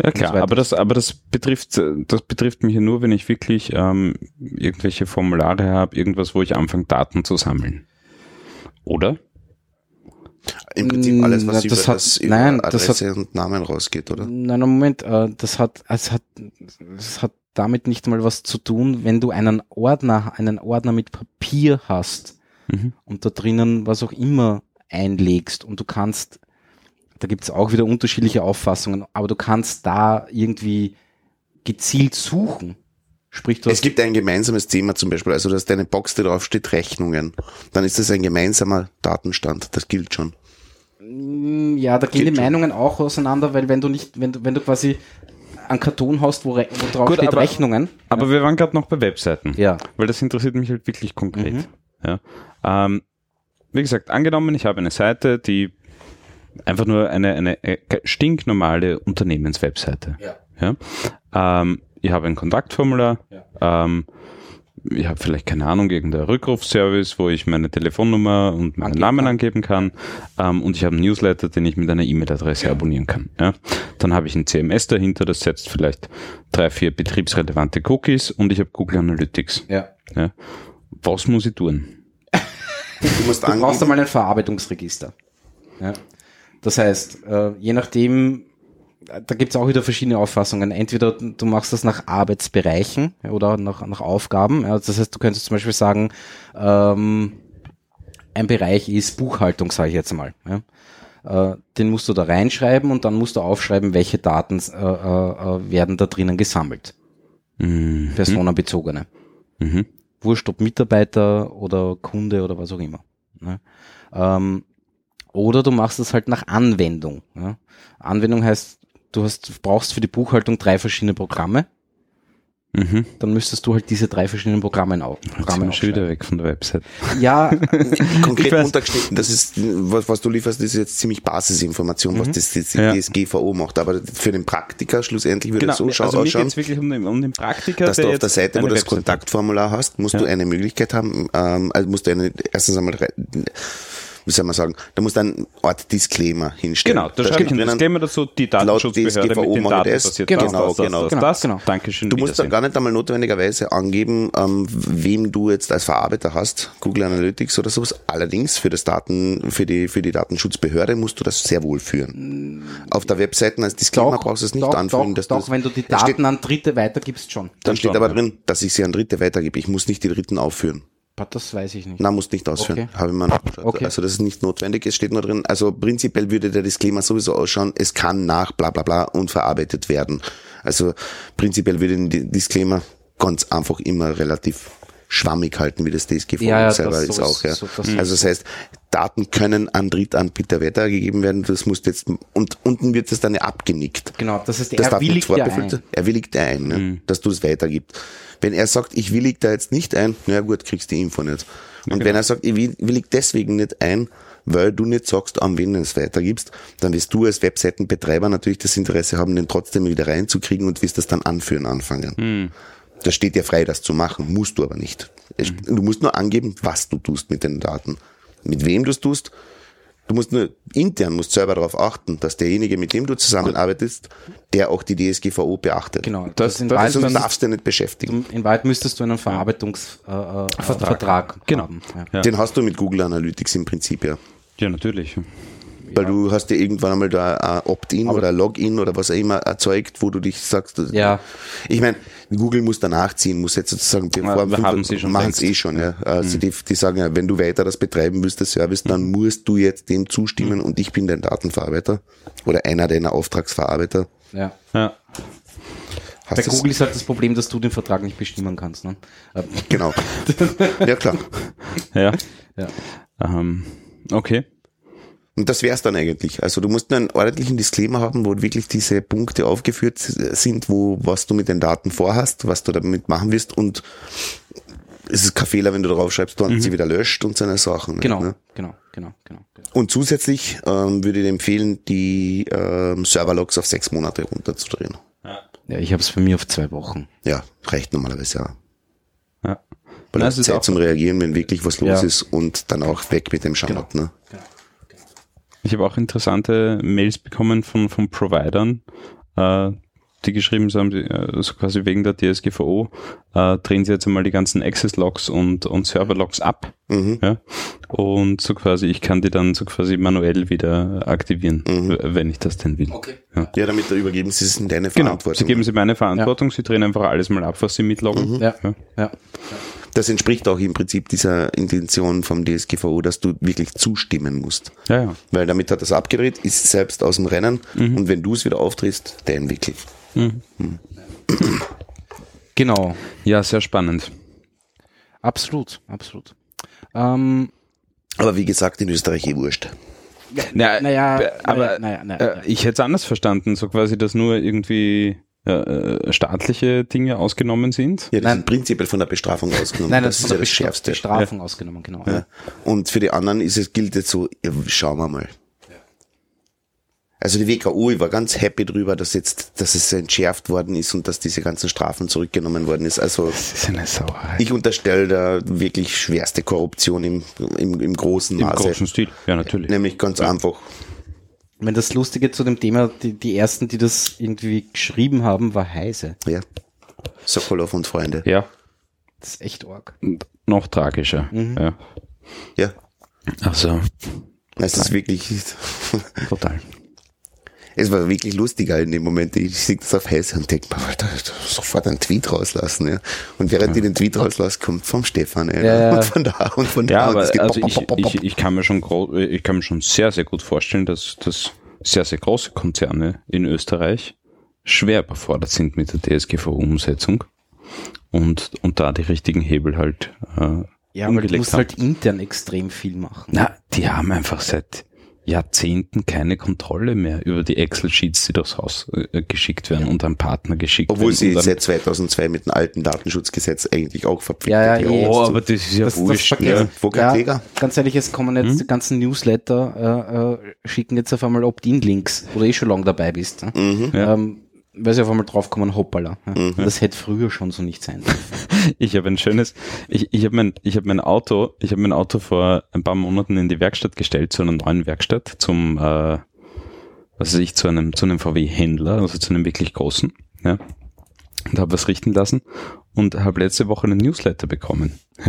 Ja so klar, weiter. aber das, aber das betrifft, das betrifft mich ja nur, wenn ich wirklich ähm, irgendwelche Formulare habe, irgendwas, wo ich anfange, Daten zu sammeln. Oder? Im Prinzip alles, was Na, über, das hat- das über nein, das Adresse und Namen rausgeht, oder? Nein, Moment, äh, das hat, es hat, es hat damit nicht mal was zu tun, wenn du einen Ordner, einen Ordner mit Papier hast Mhm. und da drinnen was auch immer einlegst und du kannst, da gibt's auch wieder unterschiedliche Auffassungen, aber du kannst da irgendwie gezielt suchen. Sprich, du Es gibt ein gemeinsames Thema zum Beispiel, also dass deine Box, die drauf steht, Rechnungen. Dann ist das ein gemeinsamer Datenstand, das gilt schon. Mm, ja, da gehen Geht die schon. Meinungen auch auseinander, weil wenn du nicht, wenn du, wenn du quasi einen Karton hast, wo, wo drauf Gut, steht aber- Rechnungen, Aber wir waren gerade noch bei Webseiten. ja, Weil das interessiert mich halt wirklich konkret. Mhm. Ja. Ähm, wie gesagt, angenommen, ich habe eine Seite, die einfach nur eine, eine äh, stinknormale Unternehmenswebseite. ja. Ja? Ähm, ich habe ein Kontaktformular. Ähm, ich habe vielleicht keine Ahnung, irgendein Rückrufservice, wo ich meine Telefonnummer und meinen Angeben Namen angeben kann. Ähm, und ich habe einen Newsletter, den ich mit einer E-Mail-Adresse abonnieren kann. Ja? Dann habe ich ein CMS dahinter, das setzt vielleicht drei, vier betriebsrelevante Cookies und ich habe Google Analytics. ja. Ja? Was muss ich tun? Du musst Du brauchst einmal ein Verarbeitungsregister. Ja. Das heißt, äh, je nachdem, äh, da gibt es auch wieder verschiedene Auffassungen. Entweder du machst das nach Arbeitsbereichen oder nach, nach Aufgaben. Das heißt, du könntest zum Beispiel sagen, ähm, ein Bereich ist Buchhaltung, sage ich jetzt mal. Ja. Äh, den musst du da reinschreiben und dann musst du aufschreiben, welche Daten äh, äh, äh, werden da drinnen gesammelt. Mhm. Personenbezogene. Mhm. Wurscht, ob Mitarbeiter oder Kunde oder was auch immer. Ne? Ähm, oder du machst es halt nach Anwendung. Ja? Anwendung heißt, du hast, brauchst für die Buchhaltung drei verschiedene Programme. Mhm. Dann müsstest du halt diese drei verschiedenen Programme. Jetzt Programme aufschreiben. weg von der Website. Ja, konkret Ich weiß. runtergeschnitten, das ist, was, was du lieferst, ist jetzt ziemlich Basisinformation, was das, das Ja. DSGVO macht. Aber für den Praktiker schlussendlich würde es so schau- also mir ausschauen, geht's wirklich um den, um den Praktiker, dass du auf der Seite, wo du das Website Kontaktformular hast, musst Ja. du eine Möglichkeit haben, ähm, also musst du eine, erstens einmal, wie soll man sagen, da muss dann eine Art Disclaimer hinstellen. Genau, da schreibe ich ein Disclaimer dazu, die Datenschutzbehörde mit den Daten das. passiert Genau, das, das, genau, das, genau, das, genau. Dankeschön, Du musst dann Wiedersehen. gar nicht einmal notwendigerweise angeben, ähm, wem du jetzt als Verarbeiter hast, Google Analytics oder sowas. Allerdings für das Daten, für die, für die Datenschutzbehörde musst du das sehr wohl führen. Auf der Webseite als Disclaimer brauchst du es nicht doch, anfügen, doch, dass du doch, wenn du die Da steht- Daten an Dritte weitergibst schon. dann steht schon, aber ja. drin, dass ich sie an Dritte weitergebe. Ich muss nicht die Dritten aufführen. Das weiß ich nicht. Na, muss nicht ausführen. Okay. Habe ich mal nachgeschaut. Okay. Also das ist nicht notwendig. Es steht nur drin. Also prinzipiell würde der Disclaimer sowieso ausschauen, es kann nach bla bla bla und verarbeitet werden. Also prinzipiell würde Di- Disclaimer ganz einfach immer relativ schwammig halten, wie das DSGVO Ja, ja, selber ist so auch. Ja. so- das also das heißt, Daten können an Drittanbieter weitergegeben werden. Das muss jetzt und unten wird das dann abgenickt. Genau, das ist Das er willigt ein. Er willigt ein, ne? dass du es weitergibst. Wenn er sagt, ich willig da jetzt nicht ein, na gut, kriegst die Info nicht. Und wenn er sagt, ich will- willig deswegen nicht ein, weil du nicht sagst, an wen du es weitergibst, dann wirst du als Webseitenbetreiber natürlich das Interesse haben, den trotzdem wieder reinzukriegen und wirst das dann anführen anfangen. Das steht dir frei, das zu machen, musst du aber nicht. Es- Du musst nur angeben, was du tust mit den Daten. Mit wem du es tust. Du musst nur intern musst selber darauf achten, dass derjenige, mit dem du zusammenarbeitest, der auch die DSGVO beachtet. Genau, Das- das, das Sonst darfst du nicht beschäftigen. in Wahrheit müsstest du einen Verarbeitungsvertrag äh, Vertrag. Vertrag Genau. haben. Ja. Den hast du mit Google Analytics im Prinzip ja. Ja, natürlich. Weil du hast ja irgendwann einmal da ein Opt-in oder ein Login oder was auch immer erzeugt, wo du dich sagst, du- Ja. ich meine, Google muss danach ziehen, muss jetzt sozusagen, bevor wir haben sie schon machen es eh schon, ja. Also die, die sagen ja, wenn du weiter das betreiben willst, das Service, dann musst du jetzt dem zustimmen und ich bin dein Datenverarbeiter oder einer deiner Auftragsverarbeiter. Ja. Ja. Hast Bei? Google ist halt das Problem, dass du den Vertrag nicht bestimmen kannst. Ne? Äh, Genau. ja, klar. Ja. Ja. Ähm, okay. Und das wär's dann eigentlich. Also du musst nur einen ordentlichen Disclaimer haben, wo wirklich diese Punkte aufgeführt sind, wo was du mit den Daten vorhast, was du damit machen wirst und es ist kein Fehler, wenn du drauf schreibst, wann sie wieder löscht und so eine Sachen. Genau, Ne? genau, genau, genau, genau. Und zusätzlich ähm, würde ich dir empfehlen, die ähm, Serverlogs auf sechs Monate runterzudrehen. Ja, ich habe es bei mir auf zwei Wochen. Ja, reicht normalerweise ja. Ja. Weil ist Zeit auch- zum Reagieren, wenn wirklich was los Ja. ist und dann auch weg mit dem Schamot. Ne? Ich habe auch interessante Mails bekommen von, von Providern, äh, die geschrieben haben, also quasi wegen der DSGVO, äh, drehen sie jetzt einmal die ganzen Access-Logs und, und Server-Logs ab. Mhm. Ja? Und so quasi, ich kann die dann so quasi manuell wieder aktivieren, Mhm. wenn ich das denn will. Okay. Ja, damit da übergeben sie es in deine Genau, Verantwortung. sie geben sie meine Verantwortung, sie drehen einfach alles mal ab, was sie mitloggen. Ja, Ja. ja. Das entspricht auch im Prinzip dieser Intention vom DSGVO, dass du wirklich zustimmen musst. Ja, ja. Weil damit hat er es abgedreht, ist selbst aus dem Rennen und wenn du es wieder aufdrehst, der entwickelt. Genau. Ja, sehr spannend. Absolut, absolut. Ähm, Aber wie gesagt, in Österreich eh wurscht. Na, Naja, äh, aber naja, naja, naja. äh, ich hätte es anders verstanden, so quasi, dass nur irgendwie äh, äh, staatliche Dinge ausgenommen sind. Ja, das Nein. ist prinzipiell von der Bestrafung ausgenommen. Nein, das das ist ja das Schärfste. Bestrafung ausgenommen, genau. Ja. Und für die anderen ist es, gilt jetzt so, ja, schauen wir mal. Also die WKO, ich war ganz happy drüber, dass jetzt, dass es entschärft worden ist und dass diese ganzen Strafen zurückgenommen worden ist. Also Das ist eine Sauerei. ich unterstelle da wirklich schwerste Korruption im, im, im großen Im Maße. großen Stil, ja, natürlich. Nämlich ganz einfach. Ich meine, das Lustige zu dem Thema, die, die ersten, die das irgendwie geschrieben haben, war Heise. Ja. Sokolov und Freunde. Ja, Das ist echt arg. und noch tragischer. Ja. Ja. Also, Es ist wirklich, total. Es war wirklich lustiger in dem Moment. Ich sehe das auf Heise und denke mir, Alter, sofort einen Tweet rauslassen, ja. Und während die den Tweet rauslassen, kommt vom Stefan, ja. Ja, ja. Und von da und von da. Ja, aber also pop, ich, pop, pop, pop. ich, ich kann mir schon ich kann mir schon sehr, sehr gut vorstellen, dass, dass sehr, sehr große Konzerne in Österreich schwer überfordert sind mit der DSGVO-Umsetzung und, und da die richtigen Hebel halt äh, Ja, aber du musst haben. halt intern extrem viel machen. Na, die haben einfach seit Jahrzehnten keine Kontrolle mehr über die Excel-Sheets, die durchs Haus äh, geschickt werden und an Partner geschickt Obwohl werden. sie und dann, seit 2002 mit dem alten Datenschutzgesetz eigentlich auch verpflichtet Ja, ja, eh. oh, aber das ist ja Das- das wurscht. vergessen. ja. Ja, wo Kläger? ganz ehrlich, es kommen jetzt Hm? die ganzen Newsletter, äh, äh, schicken jetzt auf einmal Opt-in-Links, wo du eh schon lange dabei bist. Ne? Mhm. Ja. Ähm, weil sie auf einmal draufkommen, hoppala. Ja. Das hätte früher schon so nicht sein dürfen. Ich habe ein schönes, ich, ich habe mein, ich habe mein Auto, ich habe mein Auto vor ein paar Monaten in die Werkstatt gestellt, zu einer neuen Werkstatt, zum, äh, was weiß ich, zu einem, zu einem VW-Händler, also zu einem wirklich großen, ja. Und habe was richten lassen und habe letzte Woche einen Newsletter bekommen.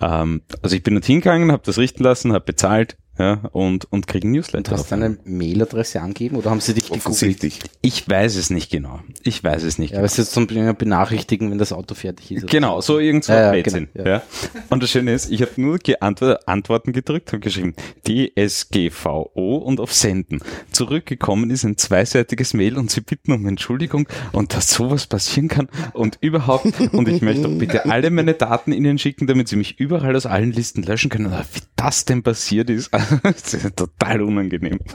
ähm, also ich bin dort hingegangen, habe das richten lassen, habe bezahlt, ja, und, und kriegen Newsletter. Du hast deine Mailadresse angegeben oder haben sie dich gegoogelt? Offensichtlich. Ich weiß es nicht genau. Ich weiß es nicht Ja, genau. aber es ist zum benachrichtigen, wenn das Auto fertig ist. Genau, so irgend so Ja, ja, Blödsinn. genau, ja. ja. Und das Schöne ist, ich habe nur geantwortet, Antworten gedrückt, habe geschrieben DSGVO und auf Senden. Zurückgekommen ist ein zweiseitiges Mail und sie bitten um Entschuldigung und dass sowas passieren kann und überhaupt. Und ich möchte doch bitte alle meine Daten ihnen schicken, damit sie mich überall aus allen Listen löschen können. Wie das denn passiert ist, das ist total unangenehm.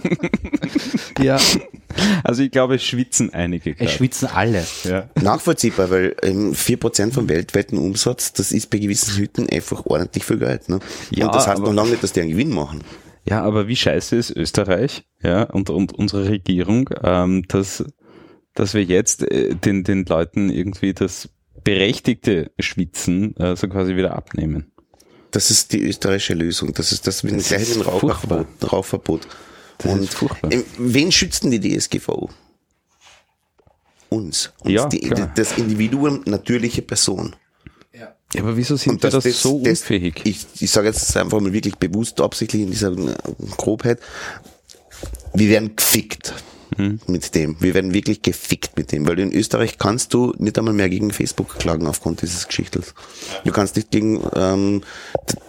Ja, Also ich glaube, es schwitzen einige. es gerade. schwitzen alle. ja. Nachvollziehbar, weil ähm, 4% vom weltweiten Umsatz, das ist bei gewissen Hütten einfach ordentlich viel Geld. Ne? Ja, und das heißt noch lange nicht, dass die einen Gewinn machen. Ja, aber wie scheiße ist Österreich, ja, und, und unsere Regierung, ähm, dass, dass wir jetzt äh, den, den Leuten irgendwie das berechtigte Schwitzen äh, so quasi wieder abnehmen. Das ist die österreichische Lösung. Das ist das, wenn Das gleich ist ein furchtbar. Rauchverbot. Rauchverbot. Das und ist furchtbar. ähm, wen schützt denn die DSGVO? Uns. uns Ja, die, klar. das Individuum, natürliche Person. Ja, aber wieso sind wir das, so unfähig? ich ich sage jetzt einfach mal wirklich bewusst, absichtlich in dieser äh, Grobheit. Wir werden gefickt Mhm. mit dem. Wir werden wirklich gefickt mit dem, weil in Österreich kannst du nicht einmal mehr gegen Facebook klagen aufgrund dieses Geschichtels. Du kannst nicht gegen, ähm,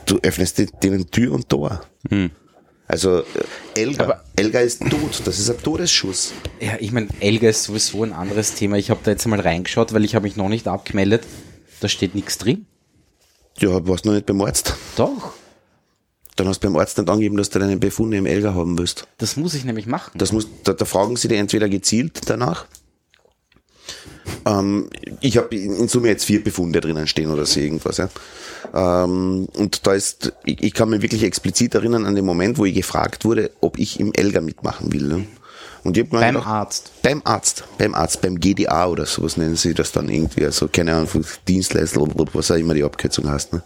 du öffnest denen Tür und Tor. Mhm. Also äh, Elga, Elga ist tot, das ist ein Todesschuss. Ja, ich meine, Elga ist sowieso ein anderes Thema. Ich habe da jetzt mal reingeschaut, weil ich habe mich noch nicht abgemeldet. Da steht nichts drin. Ja, warst noch nicht beim Arzt. Doch, Dann hast du beim Arzt nicht angegeben, dass du deine Befunde im Elga haben willst. das muss ich nämlich machen. Das muss, da, da fragen sie dir entweder gezielt danach. Ähm, ich habe in Summe jetzt vier Befunde drinnen stehen oder so irgendwas. Ja. Ähm, und da ist, ich, ich kann mich wirklich explizit erinnern an den Moment, wo ich gefragt wurde, ob ich im Elga mitmachen will. Ne? Und ich Beim gedacht, Arzt. Beim Arzt, beim Arzt, beim GDA oder sowas nennen sie das dann irgendwie, also keine Ahnung, Dienstleister, was auch immer die Abkürzung heißt. Ne?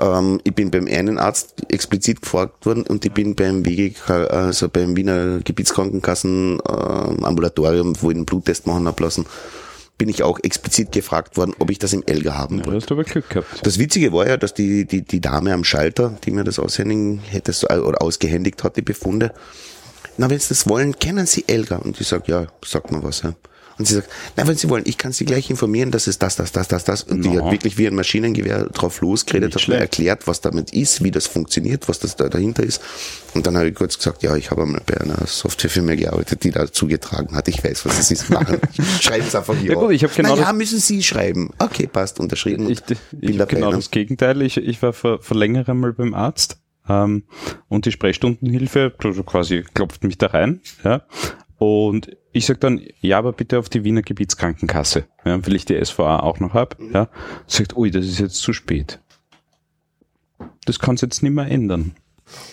Ähm, ich bin beim einen Arzt explizit gefragt worden und ich bin beim WGK, also beim Wiener Gebietskrankenkassen ähm, Ambulatorium, wo ich einen Bluttest machen hab lassen, bin ich auch explizit gefragt worden, ob ich das im Elga haben Du wollte. hast aber Glück gehabt. Das Witzige war ja, dass die, die, die Dame am Schalter, die mir das aushändigen hätte, so- oder ausgehändigt hat, die Befunde, na, wenn Sie das wollen, kennen Sie Elga? Und ich sag, ja, sag mal was, ja. Und sie sagt, na, wenn Sie wollen, ich kann Sie gleich informieren, dass es das, das, das, das, das. Und die Na. hat wirklich wie ein Maschinengewehr drauf losgeredet, hat mir erklärt, was damit ist, wie das funktioniert, was das da dahinter ist. Und dann habe ich kurz gesagt, ja, ich habe einmal bei einer Softwarefirma gearbeitet, die da zugetragen hat. Ich weiß, was es ist. Machen. Schreiben es einfach hier. Ja gut, ich hab genau Na ja, das- müssen Sie schreiben. Okay, passt, unterschrieben. Ich, ich bin hab dabei. genau ne? das Gegenteil. Ich, ich war vor, vor längerem mal beim Arzt ähm, und die Sprechstundenhilfe quasi klopft mich da rein. Ja, und ich sag dann, ja, aber bitte auf die Wiener Gebietskrankenkasse, ja, weil ich die SVA auch noch hab. Ja, sagt, ui, das ist jetzt zu spät. Das kann's jetzt nicht mehr ändern.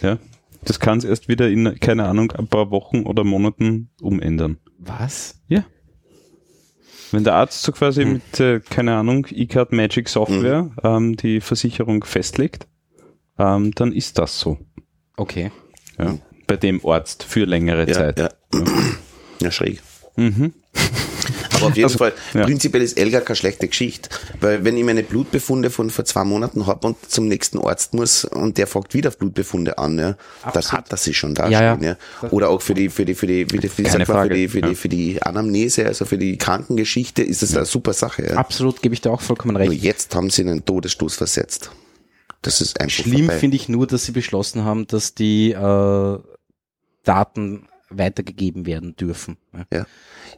Ja, das kann's erst wieder in, keine Ahnung, ein paar Wochen oder Monaten umändern. Was? Ja. Wenn der Arzt so quasi mit, äh, keine Ahnung, E-Card Magic Software ähm, die Versicherung festlegt, ähm, dann ist das so. Okay. Ja. Bei dem Arzt für längere ja, Zeit. Ja. ja, schräg. Mhm. Aber auf jeden Also, Fall, ja. prinzipiell ist Elga keine schlechte Geschichte. Weil wenn ich meine Blutbefunde von vor zwei Monaten hab und zum nächsten Arzt muss und der fragt wieder Blutbefunde an, ja, dann hat das sich schon da Ja, stehen, ja. ja. Oder auch für die, für die, für die, für die, für die, Keine für die, für ja. die, für die Anamnese, also für die Krankengeschichte ist das eine super Sache, ja. Absolut, gebe ich dir auch vollkommen Nur recht. jetzt haben sie einen Todesstoß versetzt. Das ist einfach Schlimm finde ich nur, dass sie beschlossen haben, dass die äh, Daten weitergegeben werden dürfen. Ja.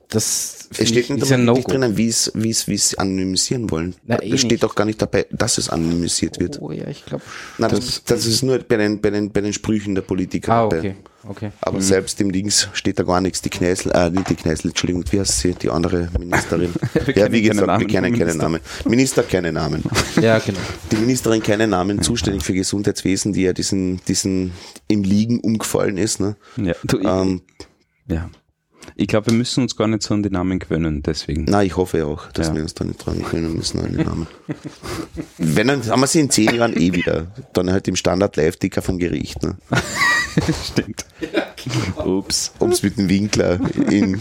Das Es steht ich, nicht, ist ein No-Go. drinnen, wie es, wie es, wie es anonymisieren wollen. Na, eh es steht nicht. doch gar nicht dabei, dass es anonymisiert wird. Oh ja, ich glaube. Nein, das, das ist nur bei den, bei den, bei den Sprüchen der Politiker. Ah, okay. Okay. Aber selbst im Dings steht da gar nichts. Die Knäsel, äh, nicht die Knäsel, Entschuldigung, wie heißt sie? Die andere Ministerin. Wir ja, wie gesagt, Namen wir kennen vom keine Minister. Namen. Minister keine Namen. Ja, genau. Die Ministerin keine Namen, zuständig für Gesundheitswesen, die ja diesen, diesen im Liegen umgefallen ist. Ne? Ja, du, Ähm, ja. Ich glaube, wir müssen uns gar nicht so an die Namen gewöhnen, deswegen. Na, ich hoffe auch, dass Ja. wir uns da nicht dran können müssen an den Namen. Wenn, dann haben wir sie in zehn Jahren eh wieder. Dann halt im Standard Live-Ticker vom Gericht, ne? Stimmt. Ups. Um es mit dem Winkler in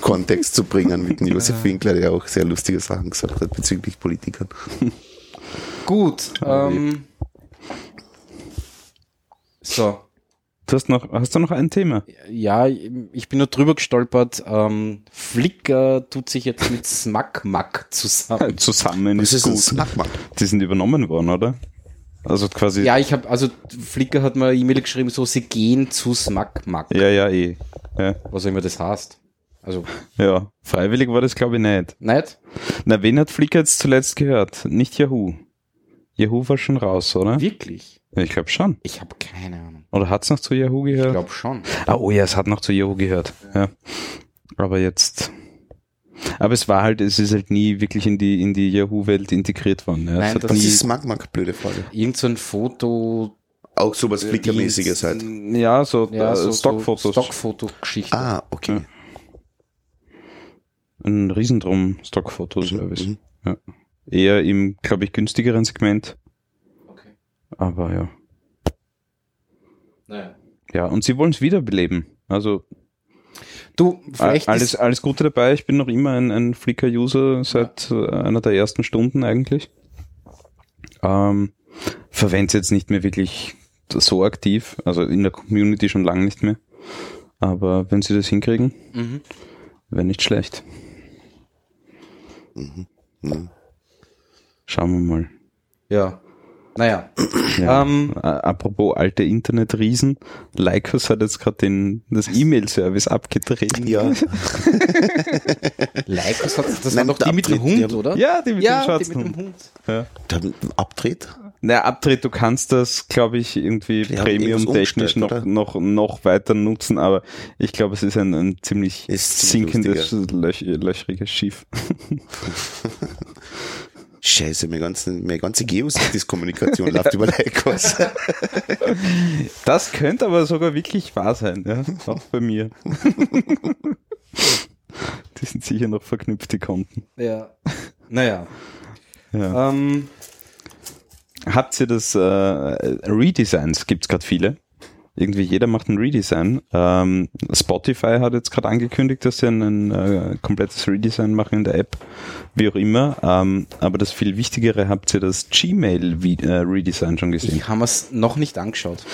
Kontext zu bringen, mit dem Josef Winkler, der auch sehr lustige Sachen gesagt hat bezüglich Politikern. Gut. Ähm, so. Du hast noch, hast du noch ein Thema? Ja, ich bin nur drüber gestolpert. Ähm, Flickr tut sich jetzt mit SmackMack zusammen. Zusammen Das ist ist ein gut. Snackmann. Die sind übernommen worden, oder? Also quasi. Ja, ich habe also Flickr hat mir eine E-Mail geschrieben, so sie gehen zu SmackMack. ja, ja, eh. Ja, Was auch immer das heißt. Also, ja. Freiwillig war das, glaube ich, nicht. nicht? Na, wen hat Flickr jetzt zuletzt gehört? Nicht Yahoo. Yahoo war schon raus, oder? Wirklich? Ich glaube schon. Ich habe keine Ahnung. Oder hat's noch zu Yahoo gehört? Ich glaube schon. Ah, oh ja, es hat noch zu Yahoo gehört. Ja. Aber jetzt. Aber es war halt, es ist halt nie wirklich in die, in die Yahoo-Welt integriert worden. Ja. Nein, es hat das ist Snackmark? Blöde Frage. Irgend so ein Foto. Auch sowas Flickermäßiges halt. ja, so, Ja, äh, so Stockfotos. So Stockfoto-Geschichte. Ah, okay. Ein Riesendrum Stockfotoservice. Mhm. Ja. Eher im, glaube ich, günstigeren Segment. Okay. Aber ja. Naja. Ja, und sie wollen es wiederbeleben. Also Du, vielleicht alles, alles Gute dabei. Ich bin noch immer ein, ein Flickr-User seit äh, einer der ersten Stunden eigentlich. Ähm, Verwende es jetzt nicht mehr wirklich so aktiv, also in der Community schon lange nicht mehr. Aber wenn sie das hinkriegen, mhm. wäre nicht schlecht. Mhm. Schauen wir mal. ja. Naja. Ja. Ähm, Äh, apropos alte Internetriesen, Lycos hat jetzt gerade den das E-Mail-Service abgedreht. Ja, Lycos hat, das Nein, war doch die mit dem Abtritt, Hund, oder? Ja, die mit dem ja, die schwarzen mit dem Hund. Ja. dann abdreht. Na, Abtritt, du kannst das, glaube ich, irgendwie premium-technisch noch, noch, noch weiter nutzen, aber ich glaube, es ist ein, ein ziemlich Ist sinkendes, löch, löchriges Schiff. Scheiße, meine ganze, meine ganze Geocities-Kommunikation läuft über Lycos. Das könnte aber sogar wirklich wahr sein, ja, auch bei mir. Die sind sicher noch verknüpft, die Konten. Ja. Naja. Ja. Ähm, Habt ihr das äh, Redesigns? Gibt's gerade viele. Irgendwie jeder macht ein Redesign. Ähm, Spotify hat jetzt gerade angekündigt, dass sie ein, äh, komplettes Redesign machen in der App, wie auch immer. Ähm, aber das viel Wichtigere, habt ihr das Gmail äh, Redesign schon gesehen? ich habe es noch nicht angeschaut.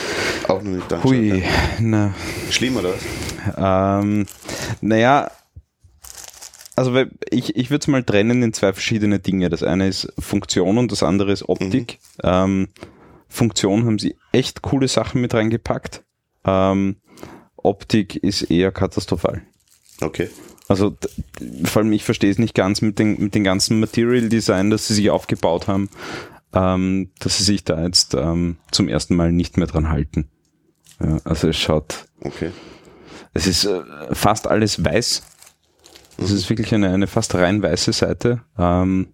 Auch noch nicht Hui, angeschaut. na? Schlimm, oder was? ähm, naja, also ich, ich würde es mal trennen in zwei verschiedene Dinge. Das eine ist Funktion und das andere ist Optik. Ähm, Funktion haben sie echt coole Sachen mit reingepackt. Ähm, Optik ist eher katastrophal. Okay. Also vor allem ich verstehe es nicht ganz mit den, mit den ganzen Material Design, das sie sich aufgebaut haben, ähm, dass sie sich da jetzt ähm, zum ersten Mal nicht mehr dran halten. Ja, also es schaut Okay. es ist äh, fast alles weiß. Es ist wirklich eine, eine fast rein weiße Seite. Ähm,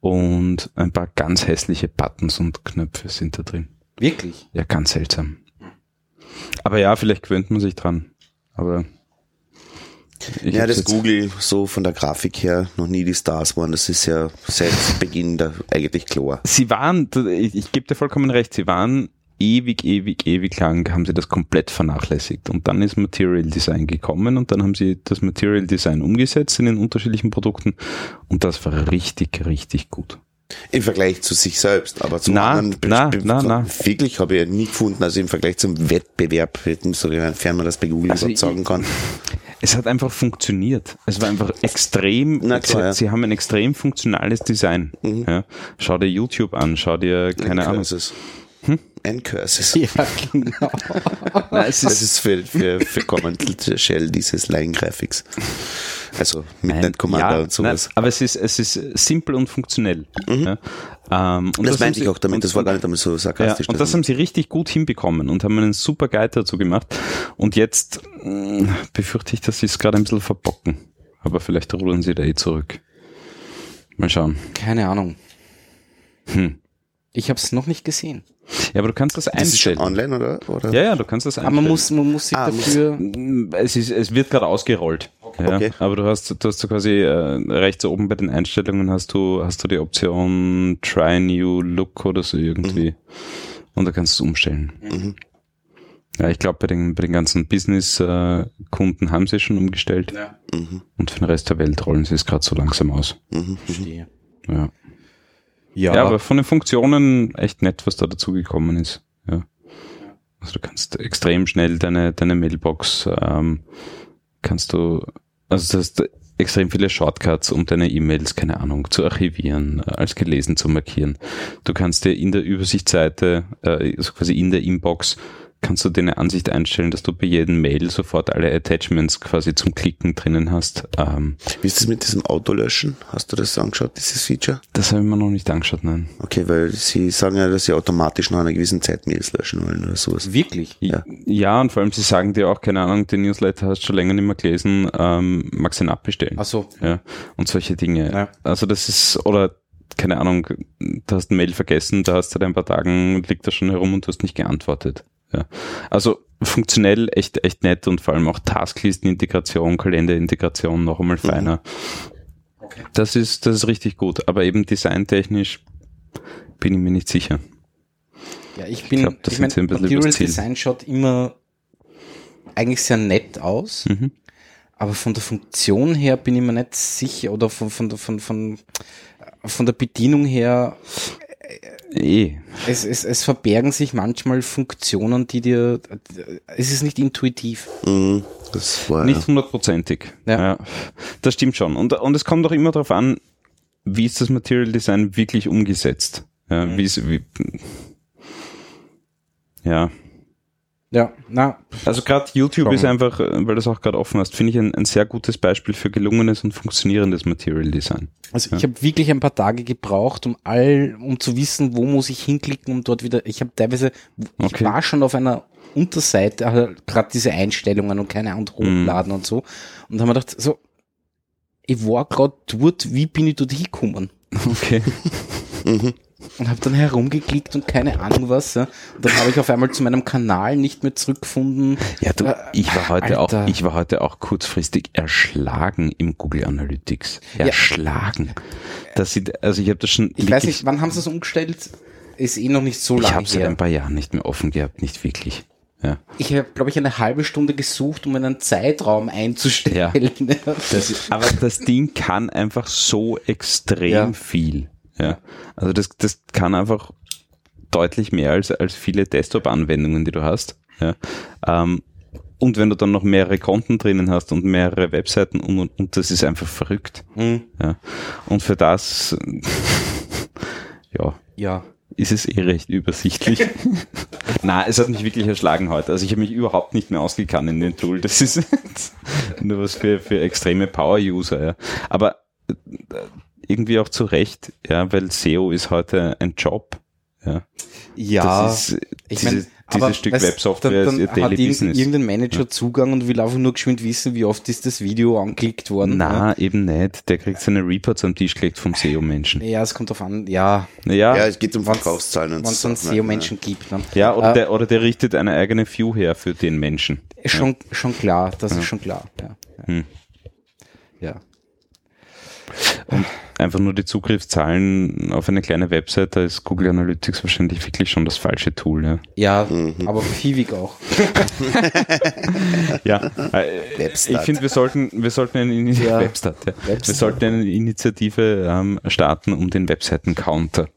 und ein paar ganz hässliche Buttons und Knöpfe sind da drin. Wirklich? Ja, ganz seltsam. Aber ja, vielleicht gewöhnt man sich dran. Aber ja, das Google so von der Grafik her noch nie die Stars waren. Das ist ja seit Beginn da eigentlich klar. Sie waren, ich, ich gebe dir vollkommen recht, sie waren ewig, ewig, ewig lang, haben sie das komplett vernachlässigt. Und dann ist Material Design gekommen und dann haben sie das Material Design umgesetzt in den unterschiedlichen Produkten und das war richtig, richtig gut. Im Vergleich zu sich selbst, aber zu Na, anderen na, na, na. wirklich habe ich ja nie gefunden, also im Vergleich zum Wettbewerb, sofern man das bei Google Also sagen kann. Es hat einfach funktioniert. Es war einfach extrem, Na klar, sie, ja. Mhm. sie haben ein extrem funktionales Design. Ja. Schau dir YouTube an, schau dir, keine Ahnung. Curses. Ein Curses. Ja, genau. Nein, es Das ist, ist für, für, für Command Shell dieses Line Graphics. Also Midnight Commander ja, und sowas. Nein, aber es ist, es ist simpel und funktionell. Ja. Ähm, und Mhm. das, haben meinte ich auch damit, und- das war gar nicht einmal so Ja, sarkastisch. und das haben sie richtig gut hinbekommen und haben einen super Guide dazu gemacht. Und jetzt mh, befürchte ich, dass sie es gerade ein bisschen verbocken. Aber vielleicht rudern sie da eh zurück. Mal schauen. Keine Ahnung. Hm. Ich habe es noch nicht gesehen. Ja, aber du kannst das Das ist schon einstellen. online, oder? oder? Ja, ja, du kannst das Aber einstellen. man muss, man muss sich Ah, dafür. Es, ist, es wird gerade ausgerollt. Ja, Okay. Aber du hast, du hast so quasi äh, rechts oben bei den Einstellungen hast du, hast du die Option Try New Look oder so irgendwie. Und da kannst du es umstellen. Mhm. Ja, ich glaube, bei den, bei den ganzen Business-Kunden haben sie schon umgestellt. Ja, Mhm. Und für den Rest der Welt rollen sie es gerade so langsam aus. Mhm. Mhm. verstehe. Ja. Ja, Ja, aber von den Funktionen echt nett, was da dazugekommen ist. Ja. Also du kannst extrem schnell deine, deine Mailbox, ähm, kannst du, also du hast extrem viele Shortcuts, um deine E-Mails, keine Ahnung, zu archivieren, äh, als gelesen zu markieren. Du kannst dir in der Übersichtsseite, äh, also quasi in der Inbox, kannst du dir eine Ansicht einstellen, dass du bei jedem Mail sofort alle Attachments quasi zum Klicken drinnen hast. Ähm, Wie ist das mit diesem Autolöschen? Hast du das angeschaut, dieses Feature? das habe ich mir noch nicht angeschaut, nein. Okay, weil sie sagen ja, dass sie automatisch nach einer gewissen Zeit Mails löschen wollen oder sowas. wirklich. Ja. Ja, und vor allem, sie sagen dir auch, keine Ahnung, den Newsletter hast du schon länger nicht mehr gelesen, ähm, magst du ihn abbestellen. Ach so. Ja, und solche Dinge. Ja. Also das ist, oder keine Ahnung, du hast ein Mail vergessen, da hast seit ein paar Tagen, liegt da schon herum und du hast nicht geantwortet. Ja. Also funktionell echt, echt nett und vor allem auch Tasklisten-Integration, Kalender-Integration noch einmal feiner. Okay. Das ist, das ist richtig gut, aber eben designtechnisch bin ich mir nicht sicher. Ja, ich bin, Ich glaub, das ich sie ein Material. Design schaut immer eigentlich sehr nett aus, Mhm. aber von der Funktion her bin ich mir nicht sicher oder von, von, von, von, von der Bedienung her, Eh. es, es, es verbergen sich manchmal Funktionen, die dir, es ist nicht intuitiv. Mhm. Das war Nicht hundertprozentig. Ja. Ja. Das stimmt schon. Und, und es kommt auch immer darauf an, wie ist das Material Design wirklich umgesetzt. Ja, Mhm. wie ist, wie, ja. Ja, na, Also gerade YouTube ist einfach, äh, weil du es auch gerade offen hast, finde ich ein, ein sehr gutes Beispiel für gelungenes und funktionierendes Material Design. Also ich habe wirklich ein paar Tage gebraucht, um all, um zu wissen, wo muss ich hinklicken, um dort wieder. Ich habe teilweise, ich Okay. war schon auf einer Unterseite, also gerade diese Einstellungen und keine Ahnung, hochladen und so. Und haben mir gedacht, so, ich war gerade dort, wie bin ich dort hingekommen? Okay. Und habe dann herumgeklickt und keine Ahnung was. Ja. Und dann habe ich auf einmal zu meinem Kanal nicht mehr zurückgefunden. Ja, du, Äh, ich war heute Alter. auch, ich war heute auch kurzfristig erschlagen im Google Analytics. Erschlagen. Das sieht, also ich habe das schon Ich weiß nicht, wann haben sie es umgestellt? Ist eh noch nicht so ich lange habe seit ein paar Jahren nicht mehr offen gehabt, nicht wirklich. Ja. Ich habe, glaube ich, eine halbe Stunde gesucht, um einen Zeitraum einzustellen. Das, aber das Ding kann einfach so extrem Ja. viel. Ja. Also das, das kann einfach deutlich mehr als, als viele Desktop-Anwendungen, die du hast. Ja. Ähm, und wenn du dann noch mehrere Konten drinnen hast und mehrere Webseiten und, und, und das ist einfach verrückt. Hm, Ja. Und für das, ja, ja. ist es eh recht übersichtlich. Na, es hat mich wirklich erschlagen heute. Also ich habe mich überhaupt nicht mehr ausgekannt in dem Tool. Das ist nur was für, für extreme Power-User. Ja. Aber äh, irgendwie auch zu Recht, ja, weil SEO ist heute ein Job. Ja. Ja, das ist, ich diese, mein, dieses aber Stück Websoftware dann, ist ihr hat Daily irgendein, Business. irgendein Manager Zugang und will einfach nur geschwind wissen, wie oft ist das Video angeklickt worden. Na, eben nicht. Der kriegt seine Reports am Tisch gelegt vom SEO-Menschen. Ja, es kommt drauf an, ja, Ja, Ja, es geht um Verkaufszahlen und wenn es so. dann SEO-Menschen gibt. Dann. ja oder, Äh, der, oder der richtet eine eigene View her für den Menschen. Schon, schon klar, das ist schon klar. Ja, ja. Hm. ja. Einfach nur die Zugriffszahlen auf eine kleine Website, da ist Google Analytics wahrscheinlich wirklich schon das falsche Tool. Ja, ja Mhm. aber Fiwig auch. ja äh, ich finde, wir sollten, wir sollten eine, Ja. Ja. Wir sollten eine Initiative ähm, starten, um den Webseiten-Counter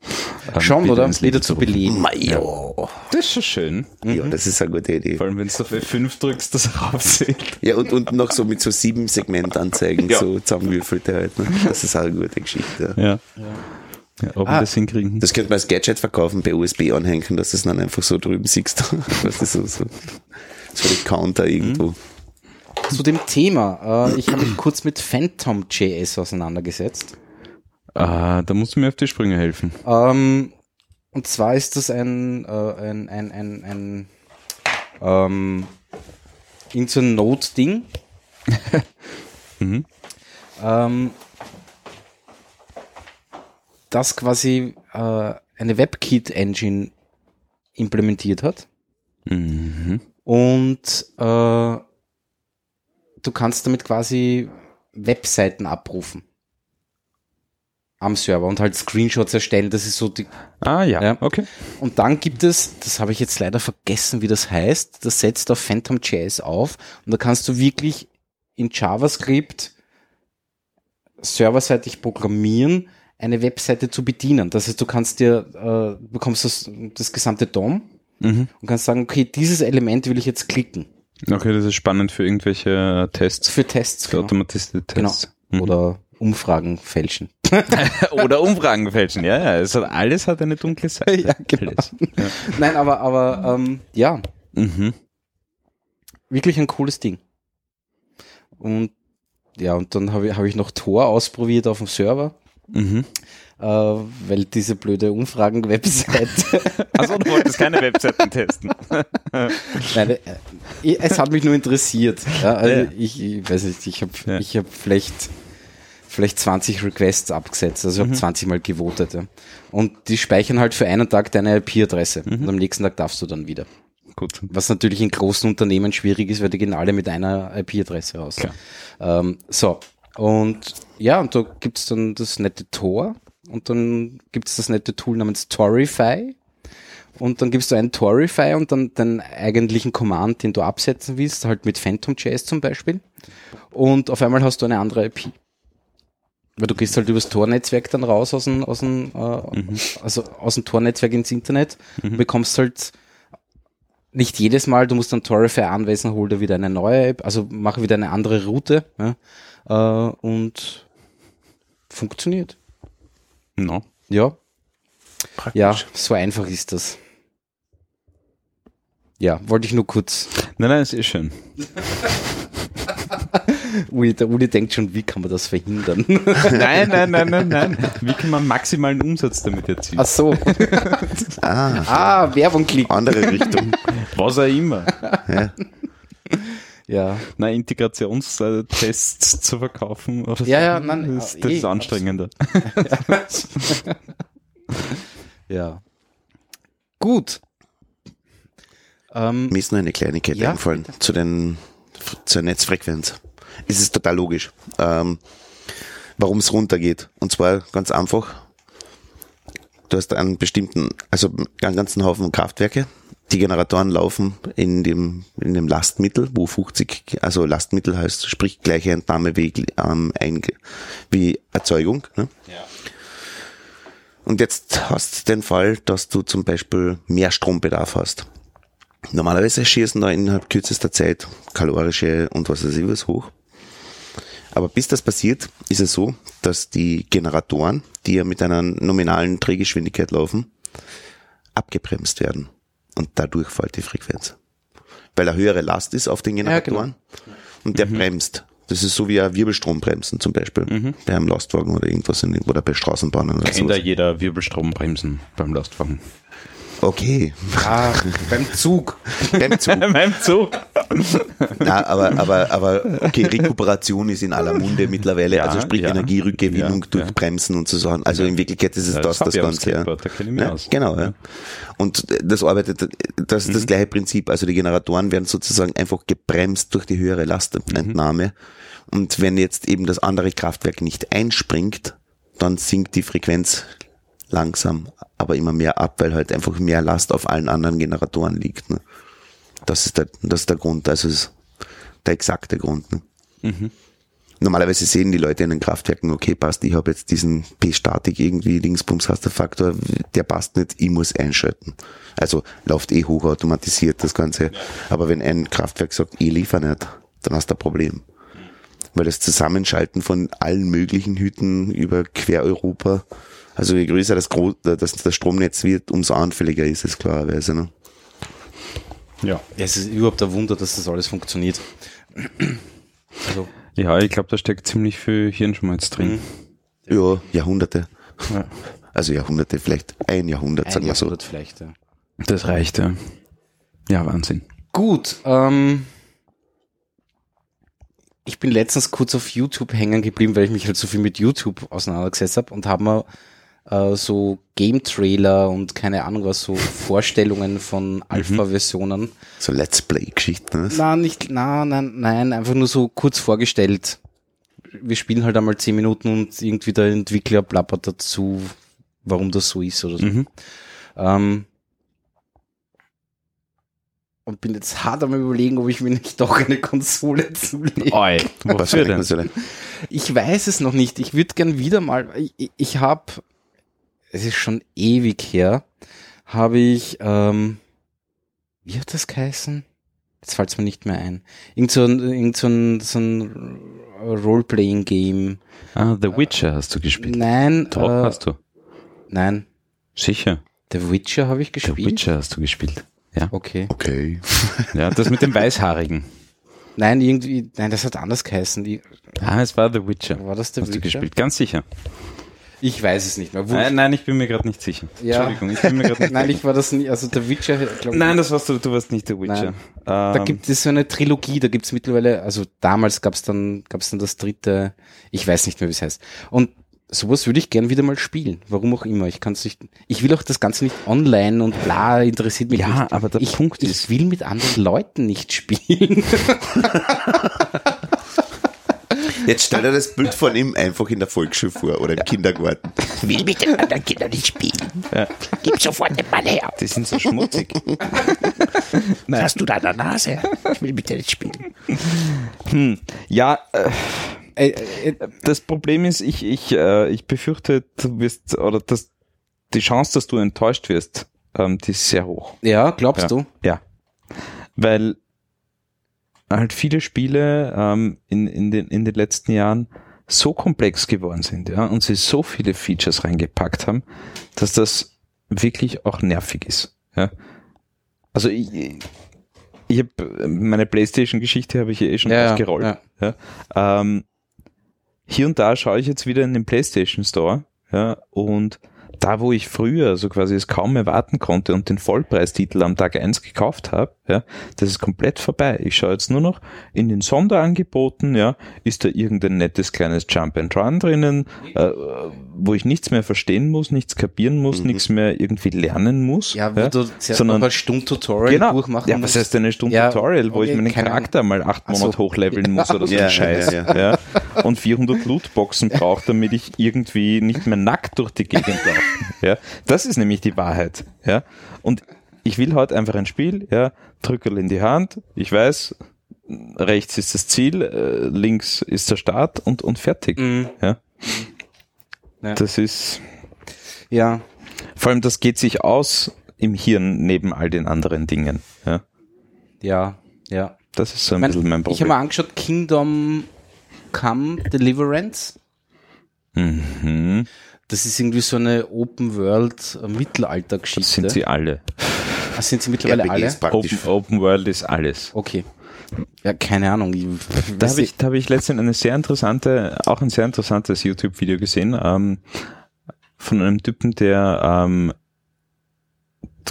ähm, Schon, wieder oder? Wieder zu beleben. Mayo. Das ist schon schön. Ja, das ist eine gute Idee. Vor allem, wenn du auf F5 drückst, das raufzählt. Ja, und, und noch so mit so sieben Segmentanzeigen, Ja. so zusammengewürfelte halt. Ne? Das ist auch eine gute Geschichte. Ja. ja. ob wir Ah. das hinkriegen. Das könnte man als Gadget verkaufen, per USB anhängen, dass du es dann einfach so drüben siehst. Was ist so, so, so die Counter irgendwo. Zu dem Thema, äh, ich habe mich kurz mit Phantom.js auseinandergesetzt. Ah, da musst du mir auf die Sprünge helfen. Ähm, und zwar ist das ein, äh, ein, ein, ein, ein ähm, irgend so ein Node-Ding. Mhm. ähm, das quasi äh, eine WebKit-Engine implementiert hat. Mhm. Und äh, du kannst damit quasi Webseiten abrufen am Server und halt Screenshots erstellen. Das ist so die. Ah ja, Ja. okay. Und dann gibt es, das habe ich jetzt leider vergessen, wie das heißt. Das setzt auf Phantom.js auf und da kannst du wirklich in JavaScript serverseitig programmieren, eine Webseite zu bedienen. Das heißt, du kannst dir, äh, bekommst das, das gesamte DOM Mhm. und kannst sagen, okay, dieses Element will ich jetzt klicken. Okay, das ist spannend für irgendwelche Tests, Für Tests. für Genau. automatisierte Tests. Mhm. Oder Umfragen fälschen. Oder Umfragen fälschen, ja, ja. Es hat, alles hat eine dunkle Seite. Ja, genau. Alles. Nein, aber, aber ähm, ja, Mhm. wirklich ein cooles Ding. Und ja, und dann habe ich, hab ich noch Tor ausprobiert auf dem Server, Mhm. äh, weil diese blöde Umfragen-Webseite, Also du wolltest keine Webseiten testen. Nein, äh, es hat mich nur interessiert. Ja, also Ja. ich, ich weiß nicht, ich habe Ja. ich hab vielleicht, vielleicht 20 Requests abgesetzt, also ich habe 20 Mal gewotet. Ja. Und die speichern halt für einen Tag deine IP-Adresse und am nächsten Tag darfst du dann wieder. Gut. Was natürlich in großen Unternehmen schwierig ist, weil die gehen alle mit einer IP-Adresse raus. Ähm, so, und ja, und da gibt's dann das nette Tor und dann gibt's das nette Tool namens Torify. Und dann gibst du einen Torify und dann den eigentlichen Command, den du absetzen willst, halt mit Phantom.js zum Beispiel. Und auf einmal hast du eine andere IP. Weil du gehst halt übers Tor-Netzwerk dann raus aus dem, aus dem, äh, also aus dem Tor-Netzwerk ins Internet, bekommst halt nicht jedes Mal, du musst dann Torify anweisen, hol dir wieder eine neue App, also mach wieder eine andere Route ja, äh, und funktioniert. No. Ja, Praktisch. ja, so einfach ist das. Ja, wollte ich nur kurz. Nein, nein, es ist schön. Uli, der Uli denkt schon, wie kann man das verhindern? Nein, nein, nein, nein, nein. Wie kann man maximalen Umsatz damit erzielen? Ach so. Ah, Ah, Werbung klicken. andere Richtung. Was auch immer. Ja. Ja, Na, Integrationstests zu verkaufen oder Ja, ja, nein, das, das eh, ist anstrengender. ja. Gut. Ähm, Mir ist nur eine Kleinigkeit Ja, eingefallen zu den zur Netzfrequenz. Es ist total logisch, ähm, warum es runtergeht. Und zwar ganz einfach. Du hast einen bestimmten, also einen ganzen Haufen Kraftwerke. Die Generatoren laufen in dem, in dem Lastmittel, wo 50, also Lastmittel heißt, sprich gleiche Entnahme wie, ähm, ein, wie Erzeugung. Ne? Und jetzt hast du den Fall, dass du zum Beispiel mehr Strombedarf hast. Normalerweise schießen da innerhalb kürzester Zeit kalorische und was weiß ich was hoch. Aber bis das passiert, ist es so, dass die Generatoren, die ja mit einer nominalen Drehgeschwindigkeit laufen, abgebremst werden. Und dadurch fällt die Frequenz. Weil eine höhere Last ist auf den Generatoren und der bremst. Das ist so wie ein Wirbelstrombremsen zum Beispiel bei einem Lastwagen oder irgendwas in, oder bei Straßenbahnen oder Kennt da jeder Wirbelstrombremsen beim Lastwagen. Okay, ah, beim Zug. beim Zug. beim Zug. Na, aber, aber, aber, okay, Rekuperation ist in aller Munde mittlerweile, Ja, also sprich ja. Energierückgewinnung Ja, durch ja. Bremsen und so Sachen. Also in Wirklichkeit ist es Ja, das, das das, Ganze. Ja. da ich mich Ja, aus. genau, ja. Und das arbeitet, das ist das gleiche Prinzip. Also die Generatoren werden sozusagen einfach gebremst durch die höhere Lastentnahme. Und wenn jetzt eben das andere Kraftwerk nicht einspringt, dann sinkt die Frequenz langsam, aber immer mehr ab, weil halt einfach mehr Last auf allen anderen Generatoren liegt. Ne? Das ist der, das ist der Grund, also ist der exakte Grund. Ne? Normalerweise sehen die Leute in den Kraftwerken, okay, passt, ich habe jetzt diesen P-Statik irgendwie, Dingsbums hast der Faktor, der passt nicht, ich muss einschalten. Also läuft eh hochautomatisiert das Ganze. Aber wenn ein Kraftwerk sagt, ich liefer nicht, dann hast du ein Problem. Weil das Zusammenschalten von allen möglichen Hüten über quer Europa, also je größer das, Gro das, das Stromnetz wird, umso anfälliger ist es klarerweise. Ne? Ja. Ja, es ist überhaupt ein Wunder, dass das alles funktioniert. Also, Ja, ich glaube, da steckt ziemlich viel Hirnschmalz drin. Ja, Jahrhunderte. Ja. Also Jahrhunderte, vielleicht ein Jahrhundert, ein sagen wir so. Jahrhundert vielleicht, ja. Das reicht, ja. Ja, Wahnsinn. Gut, ähm, ich bin letztens kurz auf YouTube hängen geblieben, weil ich mich halt so viel mit YouTube auseinandergesetzt habe und habe mir äh, so Game-Trailer und keine Ahnung was, so Vorstellungen von Alpha-Versionen. So Let's Play-Geschichten. ne? Nein, nicht, na, nein, nein, einfach nur so kurz vorgestellt. Wir spielen halt einmal zehn Minuten und irgendwie der Entwickler plappert dazu, warum das so ist oder so. Mhm. Ähm, und bin jetzt hart am überlegen, ob ich mir nicht doch eine Konsole zulege. Oi, Was wofür denn? Ich weiß es noch nicht. Ich würde gern wieder mal, ich, ich habe, es ist schon ewig her, habe ich, ähm, wie hat das geheißen? Jetzt fällt es mir nicht mehr ein. Irgend so ein, irgend so ein, so ein Role-Playing-Game. Ah, The Witcher hast du gespielt. Nein, Doch, äh, hast du. nein, Sicher. The Witcher habe ich The gespielt. Witcher hast du gespielt. Ja. Okay. Okay. Ja, das mit dem Weißhaarigen. Nein, irgendwie, nein, das hat anders geheißen. Die, Ah, es war The Witcher. war das The Hast du Witcher? gespielt? Ganz sicher. Ich weiß es nicht mehr. Wurscht. Nein, nein, ich bin mir gerade nicht sicher. Ja. Entschuldigung, ich bin mir gerade nicht Nein, ich war das nie, also der Witcher, glaub, Nein, das warst du, du warst nicht The Witcher. Nein. Da Ähm, gibt es so eine Trilogie, da gibt es mittlerweile, also damals gab es dann, gab's dann das dritte, ich weiß nicht mehr, wie es heißt. Und sowas würde ich gern wieder mal spielen. Warum auch immer. Ich kann es nicht, ich will auch das Ganze nicht online und bla, interessiert mich Ja, nicht. aber der ich, Punkt ich ist- will mit anderen Leuten nicht spielen. Jetzt stell dir das Bild von ihm einfach in der Volksschule vor oder im Kindergarten. will mit den anderen Kindern nicht spielen. Ja. Gib sofort den Ball her. die sind so schmutzig. Was hast du da an der Nase? Ich will mit dir nicht spielen. ja, äh, äh, äh, das Problem ist, ich, ich, äh, ich befürchte, du wirst, oder das, die Chance, dass du enttäuscht wirst, ähm, die ist sehr hoch. ja, glaubst Ja. du? Ja. Weil halt viele Spiele ähm, in, in, den, in den letzten Jahren so komplex geworden sind, ja, und sie so viele Features reingepackt haben, dass das wirklich auch nervig ist. Ja. Also ich, ich habe meine Playstation-Geschichte habe ich eh schon Ja, ja, ausgerollt. Ja. Ähm, hier und da schaue ich jetzt wieder in den PlayStation Store, ja, und da, wo ich früher so quasi es kaum erwarten konnte und den Vollpreistitel am Tag eins gekauft habe, ja, das ist komplett vorbei. Ich schaue jetzt nur noch in den Sonderangeboten, ja, ist da irgendein nettes kleines Jump and Run drinnen, äh, wo ich nichts mehr verstehen muss, nichts kapieren muss, nichts mehr irgendwie lernen muss. Ja, wo du zuerst sondern ein Stunden-Tutorial genau. durchmachen Ja, was heißt denn eine Stunde Ja, wo okay, ich meinen Charakter mal acht. Monate hochleveln muss oder so Ja, ein ja, Scheiß. ja, Ja, Und 400 Lootboxen braucht, damit ich irgendwie nicht mehr nackt durch die Gegend laufe. Ja, das ist nämlich die Wahrheit. Ja, und ich will heute einfach ein Spiel, ja, Drückerl in die Hand, ich weiß, rechts ist das Ziel, äh, links ist der Start und, und fertig. Mhm. Ja. Ja. Das ist, Ja, vor allem das geht sich aus im Hirn neben all den anderen Dingen. Ja. ja, ja. Das ist so ein Mein- bisschen mein Ich habe Problem. mal angeschaut, Kingdom Come Deliverance. Mhm. Das ist irgendwie so eine Open World Mittelalter-Geschichte. Das sind sie alle. Ah, sind sie mittlerweile alle? RPGs praktisch. Open, Open World ist alles. Okay. Ja, keine Ahnung. Ich, Da habe ich, da hab ich letztens eine sehr interessante, auch ein sehr interessantes YouTube-Video gesehen, ähm, von einem Typen, der ähm,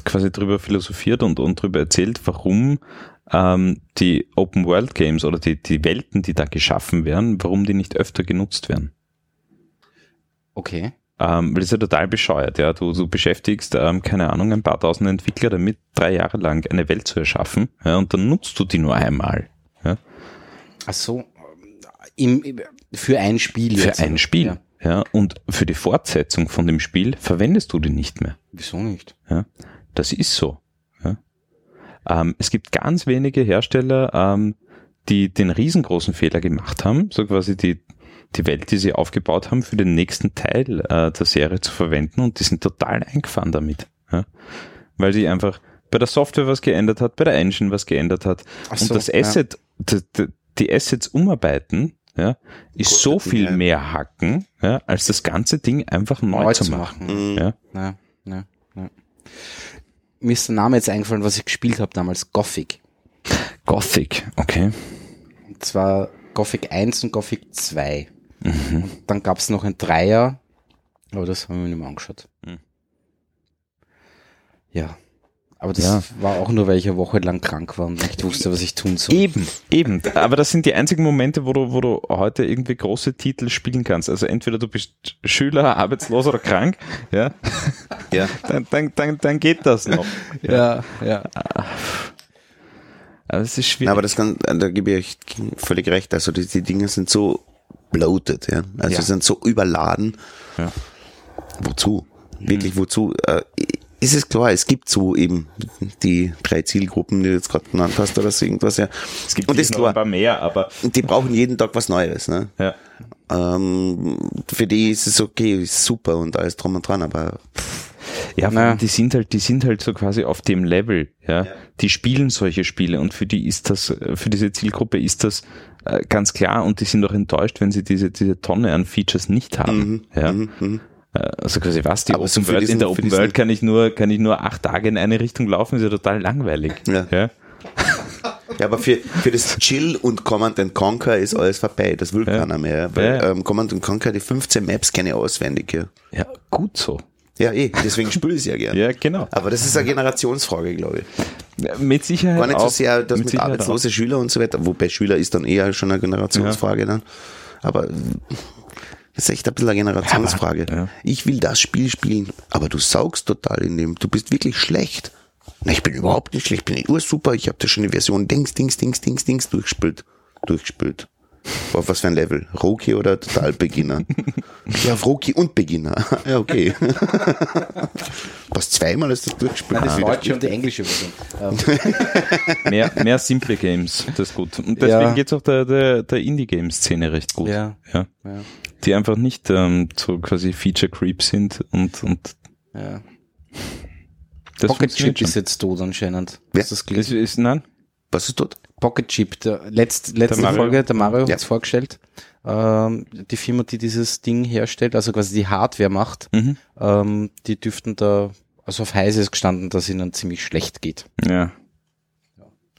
quasi drüber philosophiert und, und drüber erzählt, warum ähm, die Open World Games oder die, die Welten, die da geschaffen werden, warum die nicht öfter genutzt werden. Okay. Ähm, weil das ist ja total bescheuert, ja. Du, du beschäftigst, ähm, keine Ahnung, ein paar tausend Entwickler damit, drei Jahre lang eine Welt zu erschaffen, ja, und dann nutzt du die nur einmal. Ja, Ach so. Im, im, für ein Spiel für jetzt. ein Spiel. Ja. Ja. und für die Fortsetzung von dem Spiel verwendest du die nicht mehr. Wieso nicht? Ja, das ist so. Ja. Ähm, es gibt ganz wenige Hersteller, ähm, die den riesengroßen Fehler gemacht haben, so quasi die, die Welt, die sie aufgebaut haben, für den nächsten Teil äh, der Serie zu verwenden und die sind total eingefahren damit. Ja. Weil sie einfach bei der Software was geändert hat, bei der Engine was geändert hat Ach und so, das ja. Asset, die, die- die Assets umarbeiten, ja, ist Kostet so viel mehr. Hacken, ja, als das ganze Ding einfach neu, Neu zu zu machen. machen. Mhm. Ja. Ja, ja, ja. Mir ist der Name jetzt eingefallen, was ich gespielt habe damals, Gothic. Gothic, okay. Und zwar Gothic 1 und Gothic 2. Mhm. Und dann gab es noch ein Dreier, aber das haben wir nicht mehr angeschaut. Mhm. Ja. Aber das Ja. war auch nur, weil ich eine Woche lang krank war und nicht wusste, was ich tun soll. Eben, eben. Aber das sind die einzigen Momente, wo du, wo du heute irgendwie große Titel spielen kannst. Also entweder du bist Schüler, arbeitslos oder krank, ja, Ja. dann, dann, dann, dann geht das noch. Ja, ja. Aber es ist Na, schwierig. aber das kann, da gebe ich euch völlig recht. Also die, die Dinge sind so bloated, ja. Also Ja. sind so überladen. Ja. Wozu? Wirklich wozu? Äh, ist es klar, es gibt so eben die drei Zielgruppen, die du jetzt gerade genannt hast oder so irgendwas, ja. es gibt und ist noch ein klar, paar mehr, aber die brauchen jeden Tag was Neues, ne? ja. Ähm, für die ist es okay, ist super und alles drum und dran, aber Ja, vor Naja. allem, die sind halt, die sind halt so quasi auf dem Level, ja. Die spielen solche Spiele und für die ist das, für diese Zielgruppe ist das äh, ganz klar und die sind auch enttäuscht, wenn sie diese, diese Tonne an Features nicht haben, ja. mhm. Äh, Also quasi was, die Aber Open so World, in diesen- der für Open World kann ich nur, kann ich nur acht Tage in eine Richtung laufen, ist ja total langweilig. Ja. ja? Ja, aber für, für das Chill und Command and Conquer ist alles vorbei. Das will Ja. keiner mehr. Weil Ja, ja. Ähm, Command and Conquer, die 15 Maps kenne ich auswendig. Ja, ja, gut so. Ja eh, deswegen spiele ich es ja gerne. Ja, genau. Aber das ist eine Generationsfrage, glaube ich. Ja, Mit Sicherheit Gar nicht so sehr das mit, Sicherheit arbeitslose Schüler und so weiter, wobei Schüler ist dann eher schon eine Generationsfrage dann. Aber das ist echt ein bisschen eine Generationsfrage. Ja. Ich will das Spiel spielen, aber du saugst total in dem. Du bist wirklich schlecht. Na, ich bin überhaupt nicht schlecht, ich bin ursuper. Ich habe da schon die Version Dings, Dings, Dings, Dings, Dings durchgespielt. Durchgespielt. Auf was für ein Level? Rookie oder total Beginner? ja, auf Rookie und Beginner. ja, okay. Was zweimal hast du das durchgespielt? Nein, das deutsche und die englische Version. Ähm. Mehr, mehr simple Games, das ist gut. Und deswegen Ja. geht's auch der, der, der Indie-Game-Szene recht gut. Ja. ja. ja, Die einfach nicht ähm, so quasi Feature-Creep sind und, und ja. das Pocket Chip ist jetzt tot anscheinend. Wer? Du das gelesen? ist, nein, Was ist dort? Pocket Chip, der letzt, letzte Mario. Folge, der Mario Ja. hat's vorgestellt. Ähm, die Firma, die dieses Ding herstellt, also quasi die Hardware macht, Mhm. ähm, die dürften da, also auf heiß ist gestanden, dass ihnen ziemlich schlecht geht. ja.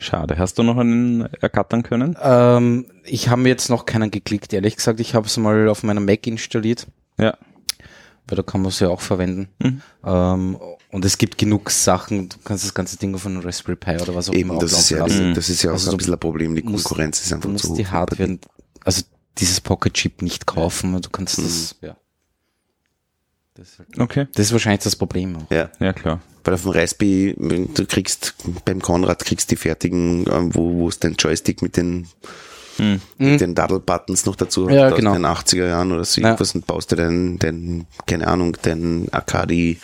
Schade. Hast du noch einen ergattern können? Ähm, ich habe mir jetzt noch keinen geklickt, ehrlich gesagt. Ich habe es mal auf meiner Mac installiert, Ja. weil da kann man es ja auch verwenden. Mhm. Ähm, und es gibt genug Sachen, du kannst das ganze Ding auf einen Raspberry Pi oder was auch Eben, immer das ist ja, lassen. das ist ja auch Also so ein du bisschen ein Problem. Die musst- Konkurrenz ist Du einfach musst zu die hoch. Hardware, also dieses Pocket Chip nicht kaufen, du kannst das, ja. Das ist, halt- Okay. das ist wahrscheinlich das Problem. auch. Ja, Ja, klar. weil auf dem Raspberry, du kriegst, beim Konrad kriegst die fertigen, ähm, wo, wo es den Joystick mit den, mit den Daddle-Buttons noch dazu Mhm. Ja, hat, aus genau. den 80er Jahren oder so Ja. irgendwas und baust dir den, den, keine Ahnung, den Akadi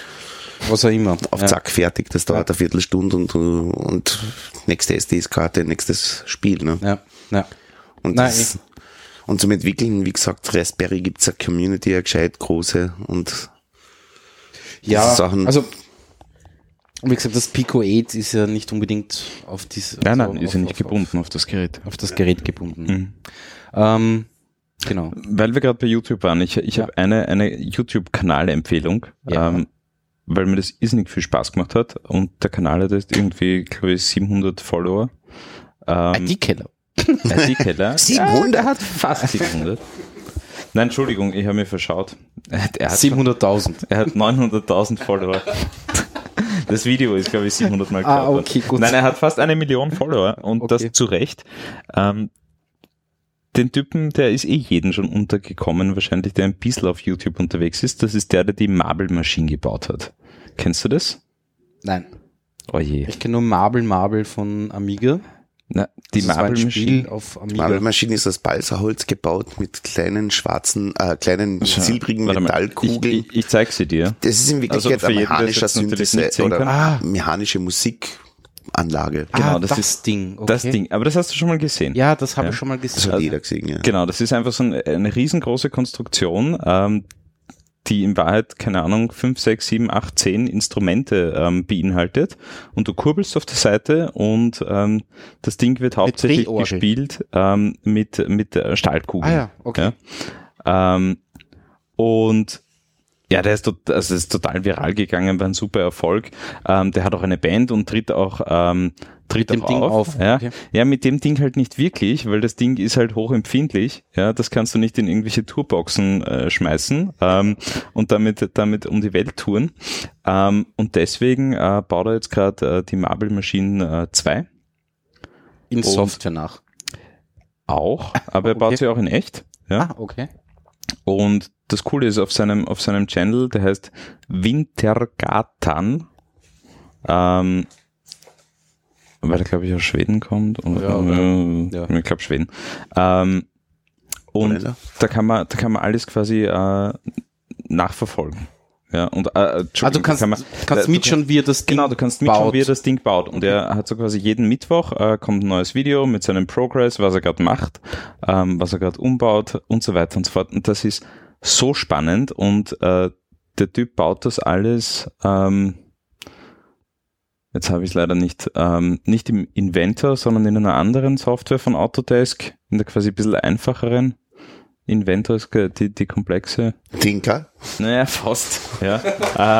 Was auch immer. auf ja. Zack fertig. Das dauert eine Viertelstunde und, und nächste SD-Karte, nächstes Spiel, ne? Ja, ja. Und, Nein, das, und zum Entwickeln, wie gesagt, Raspberry gibt's eine Community, eine gescheit große und Ja, Sachen- also, wie gesagt, das Pico 8 ist ja nicht unbedingt auf diese, Nein, also nein, ist auf, ja nicht auf, gebunden auf das Gerät. Auf, auf das Gerät gebunden. Mhm. Ähm, genau. Weil wir gerade bei YouTube waren, ich, ich Ja. habe eine, eine YouTube-Kanalempfehlung, Ja. ähm, weil mir das irrsinnig viel Spaß gemacht hat und der Kanal hat jetzt irgendwie, glaube ich, 700 Follower. Ähm, IT-Keller. IT-Keller. 700? Ja, er hat fast 700. Nein, Entschuldigung, ich habe mir verschaut. Er hat, er hat, 700.000. er hat 900.000 Follower. Das Video ist, glaube ich, 700 Mal Ah, geschaut worden. okay, gut. Nein, er hat fast eine Million Follower und Okay. das zu Recht. Ähm, den Typen, der ist eh jeden schon untergekommen, wahrscheinlich, der ein bisschen auf YouTube unterwegs ist. Das ist der, der die Marble Machine gebaut hat. Kennst du das? Nein. Oh je. Ich kenne nur Marble Marble von Amiga. Na, die Das war ein Marble Spiel Machine. auf Die Amiga. Marmelmaschine ist aus Balsaholz gebaut mit kleinen schwarzen, äh, kleinen Schau, silbrigen. Metallkugeln. Ich, ich, ich zeig sie dir. das ist in Also Wirklichkeit für ein mechanischer sehen oder. Ah. mechanische Musikanlage. Ah, genau, das, das ist- Ding. Okay. Das Ding. Aber das hast du schon mal gesehen. Ja, das habe Ja. ich schon mal Das gesehen. hat jeder gesehen, ja. Genau, das ist einfach so eine, eine riesengroße Konstruktion, ähm, die in Wahrheit, keine Ahnung, 5, 6, 7, 8, 10 Instrumente ähm, beinhaltet. Und du kurbelst auf der Seite und ähm, das Ding wird hauptsächlich gespielt ähm, mit, mit äh, Stahlkugeln. Ah ja, okay. Ja. Ähm, und ja, der ist, also ist total viral gegangen, war ein super Erfolg. Ähm, der hat auch eine Band und tritt auch ähm, tritt dem auch Ding auf. auf, Ja. okay. ja, mit dem Ding halt nicht wirklich, weil das Ding ist halt hochempfindlich. Ja, das kannst du nicht in irgendwelche Tourboxen äh, schmeißen ähm, und damit damit um die Welt touren. Ähm, und deswegen äh, baut er jetzt gerade äh, die Marble Machine äh, 2 In Und- Software nach. auch, aber er baut Okay. sie auch in echt. Ja. Ah, okay. Und das Coole ist auf seinem, auf seinem Channel, der heißt Wintergatan, ähm, weil er, glaube ich, aus Schweden kommt. Und, Ja, äh, ja. Ich glaube Schweden. Ähm, und da kann man, da kann man alles quasi äh, nachverfolgen. Ja, und äh, du kannst, kann man, kannst äh, mitschauen, wie er das Ding Genau, du kannst mitschauen, baut. wie er das Ding baut. Und er hat so quasi jeden Mittwoch äh, kommt ein neues Video mit seinem Progress, was er gerade macht, ähm, was er gerade umbaut und so weiter und so fort. Und das ist so spannend und äh, der Typ baut das alles. Ähm, jetzt habe ich es leider nicht, ähm, nicht im Inventor, sondern in einer anderen Software von Autodesk, in der quasi ein bisschen einfacheren. Inventor ist die, die komplexe. Tinker, Naja, fast. Ja.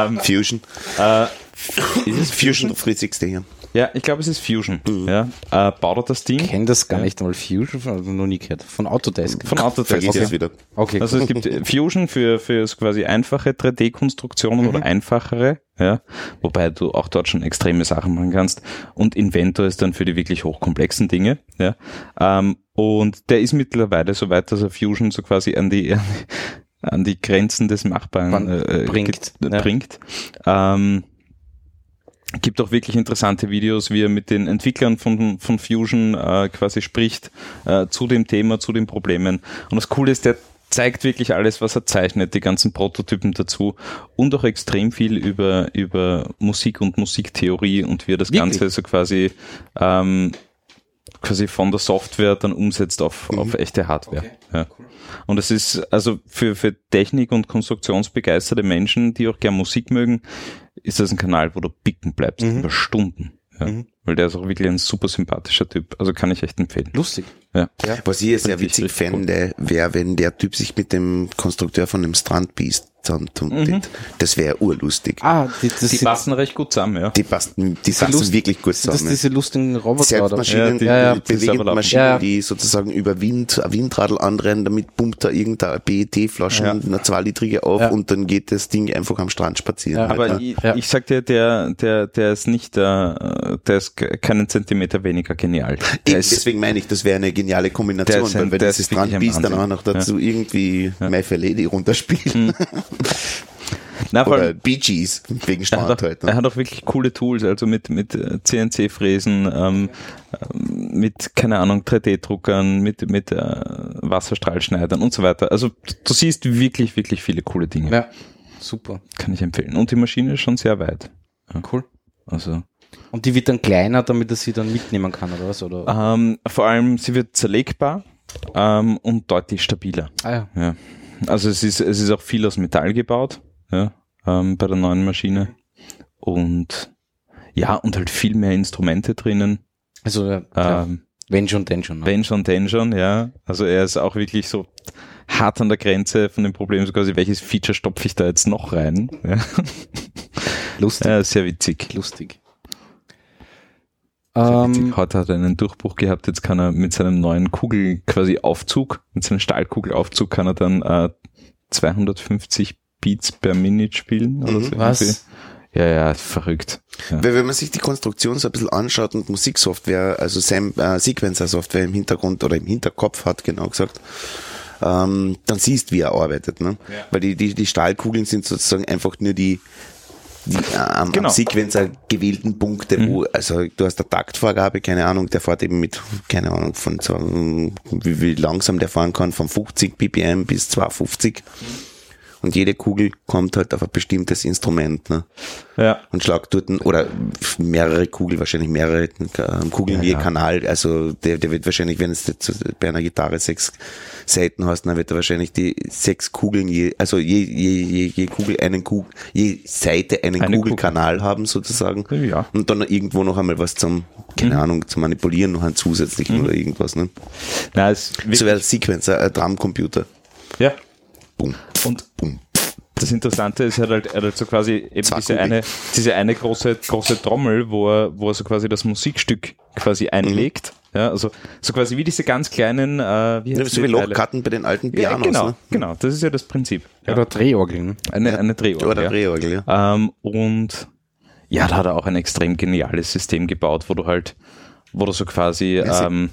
ähm, Fusion. äh, ist es Fusion 360 hier. Ja, ich glaube, es ist Fusion. Ja, äh, baut er das Ding Ich kenne das gar nicht einmal. Fusion, also noch nie gehört. Von Autodesk. von Autodesk. Vergiss Ja. wieder. Okay, Also es gibt äh, Fusion für, für quasi einfache 3D-Konstruktionen oder einfachere, ja, wobei du auch dort schon extreme Sachen machen kannst. Und Inventor ist dann für die wirklich hochkomplexen Dinge, ja. Ähm, und der ist mittlerweile so weit, dass er Fusion so quasi an die, an die Grenzen des Machbaren Man äh, bringt, ja. bringt. Ähm, gibt auch wirklich interessante Videos, wie er mit den Entwicklern von, von Fusion äh, quasi spricht äh, zu dem Thema, zu den Problemen. Und das Coole ist, der zeigt wirklich alles, was er zeichnet, die ganzen Prototypen dazu und auch extrem viel über, über Musik und Musiktheorie und wie er das Wirklich? Ganze so quasi ähm, quasi von der Software dann umsetzt auf, auf echte Hardware. ja. Und es ist also für, für Technik- und konstruktionsbegeisterte Menschen, die auch gern Musik mögen, ist das ein Kanal, wo du picken bleibst über Stunden. Ja. Weil der ist auch wirklich ein super sympathischer Typ. Also kann ich echt empfehlen. lustig. Ja. Was ich sehr witzig fände, wäre, wenn der Typ sich mit dem Konstrukteur von dem Strandbeast zusammentut. Das wäre urlustig. Ah, die, das Die sind, passen recht gut zusammen, ja. Die passen, die passen Lust- wirklich gut sind das zusammen. diese lustigen Roboter? Selbstmaschinen, Ja, die- ja, ja. die bewegende. Maschinen, Ja, ja. die sozusagen über Wind, ein Windradl anrennen, damit pumpt da irgendeine PET-Flasche, Ja. eine zweilitrige auf Ja. und dann geht das Ding einfach am Strand spazieren. Ja, halt, Aber ne? ich, Ja. ich sag dir, der, der, der ist nicht, äh, der ist ke- keinen Zentimeter weniger genial. Der Eben, deswegen meine ich, das wäre eine geniale Der Kombination, ist ein- weil wenn der dieses ist wirklich ein Strandbeast dann auch noch dazu irgendwie My Fair Lady runterspielen. na, vor Oder allem, Bee Gees, wegen er, Strand hat auch, halt. er Ne? hat auch wirklich coole Tools, also mit, mit äh, CNC-Fräsen, ähm, ähm, mit, keine Ahnung, 3D-Druckern, mit, mit äh, Wasserstrahlschneidern und so weiter. Also du siehst wirklich, wirklich viele coole Dinge. Ja, super. Kann ich empfehlen. Und die Maschine ist schon sehr weit. Cool. Also Und die wird dann kleiner, damit er sie dann mitnehmen kann, oder was? Oder? ähm, vor allem, sie wird zerlegbar ähm, und deutlich stabiler. Ah ja. Ja. Also es ist, es ist auch viel aus Metall gebaut, ja, ähm, bei der neuen Maschine. Und ja, und halt viel mehr Instrumente drinnen. Also, ja. Ähm, wenn schon, denn schon. Ne? wenn schon, denn schon, ja. Also er ist auch wirklich so hart an der Grenze von dem Problem, so quasi, welches Feature stopfe ich da jetzt noch rein? Ja, Lustig. ja sehr witzig. Lustig. Ähm, witzig. Heute hat er einen Durchbruch gehabt, jetzt kann er mit seinem neuen Kugel quasi Aufzug, mit seinem Stahlkugelaufzug kann er dann äh, 250 Beats per Minute spielen oder so. was? irgendwie. Ja, ja, verrückt. Ja. Weil wenn man sich die Konstruktion so ein bisschen anschaut und Musiksoftware, also Sam, äh, Sequencer-Software im Hintergrund oder im Hinterkopf hat, genau gesagt, ähm, dann siehst, wie er arbeitet. Ne? Weil die, die, die Stahlkugeln sind sozusagen einfach nur die, am, Genau. am Sequencer gewählten Punkte, wo, also du hast eine Taktvorgabe, keine Ahnung, der fährt eben mit, keine Ahnung, von so, wie, wie langsam der fahren kann, von 50 ppm bis 250. Und jede Kugel kommt halt auf ein bestimmtes Instrument. Ne? ja. und schlagt dort ein- oder mehrere Kugeln, wahrscheinlich mehrere ähm, Kugeln je ja. Kanal. Also der, der wird wahrscheinlich, wenn es jetzt bei einer Gitarre sechs Seiten hast, dann wird er wahrscheinlich die sechs Kugeln je, also je, je, je, je Kugel einen Kugel, je Seite einen Eine Kugelkanal haben sozusagen. Ja. Mhm. Und dann irgendwo noch einmal was zum, keine Ahnung, zum Manipulieren, noch einen zusätzlichen oder irgendwas. Ne? Na, es So wäre Sequencer, ein Drumcomputer. ja. Boom, Und boom. das Interessante ist, er hat halt, er hat halt so quasi eben diese eine, diese eine große, große Trommel, wo er, wo er so quasi das Musikstück quasi einlegt. Ja, also so quasi wie diese ganz kleinen, äh, wie heißt so wie? Lochkarten bei den alten Ja, Pianos. genau, ne? genau. Das ist ja das Prinzip. Ja. Oder Drehorgeln. Eine, eine Drehorgel. Oder ja. Drehorgel, ja. Ähm, und ja, da hat er auch ein extrem geniales System gebaut, wo du halt, wo du so quasi, Ja, ähm,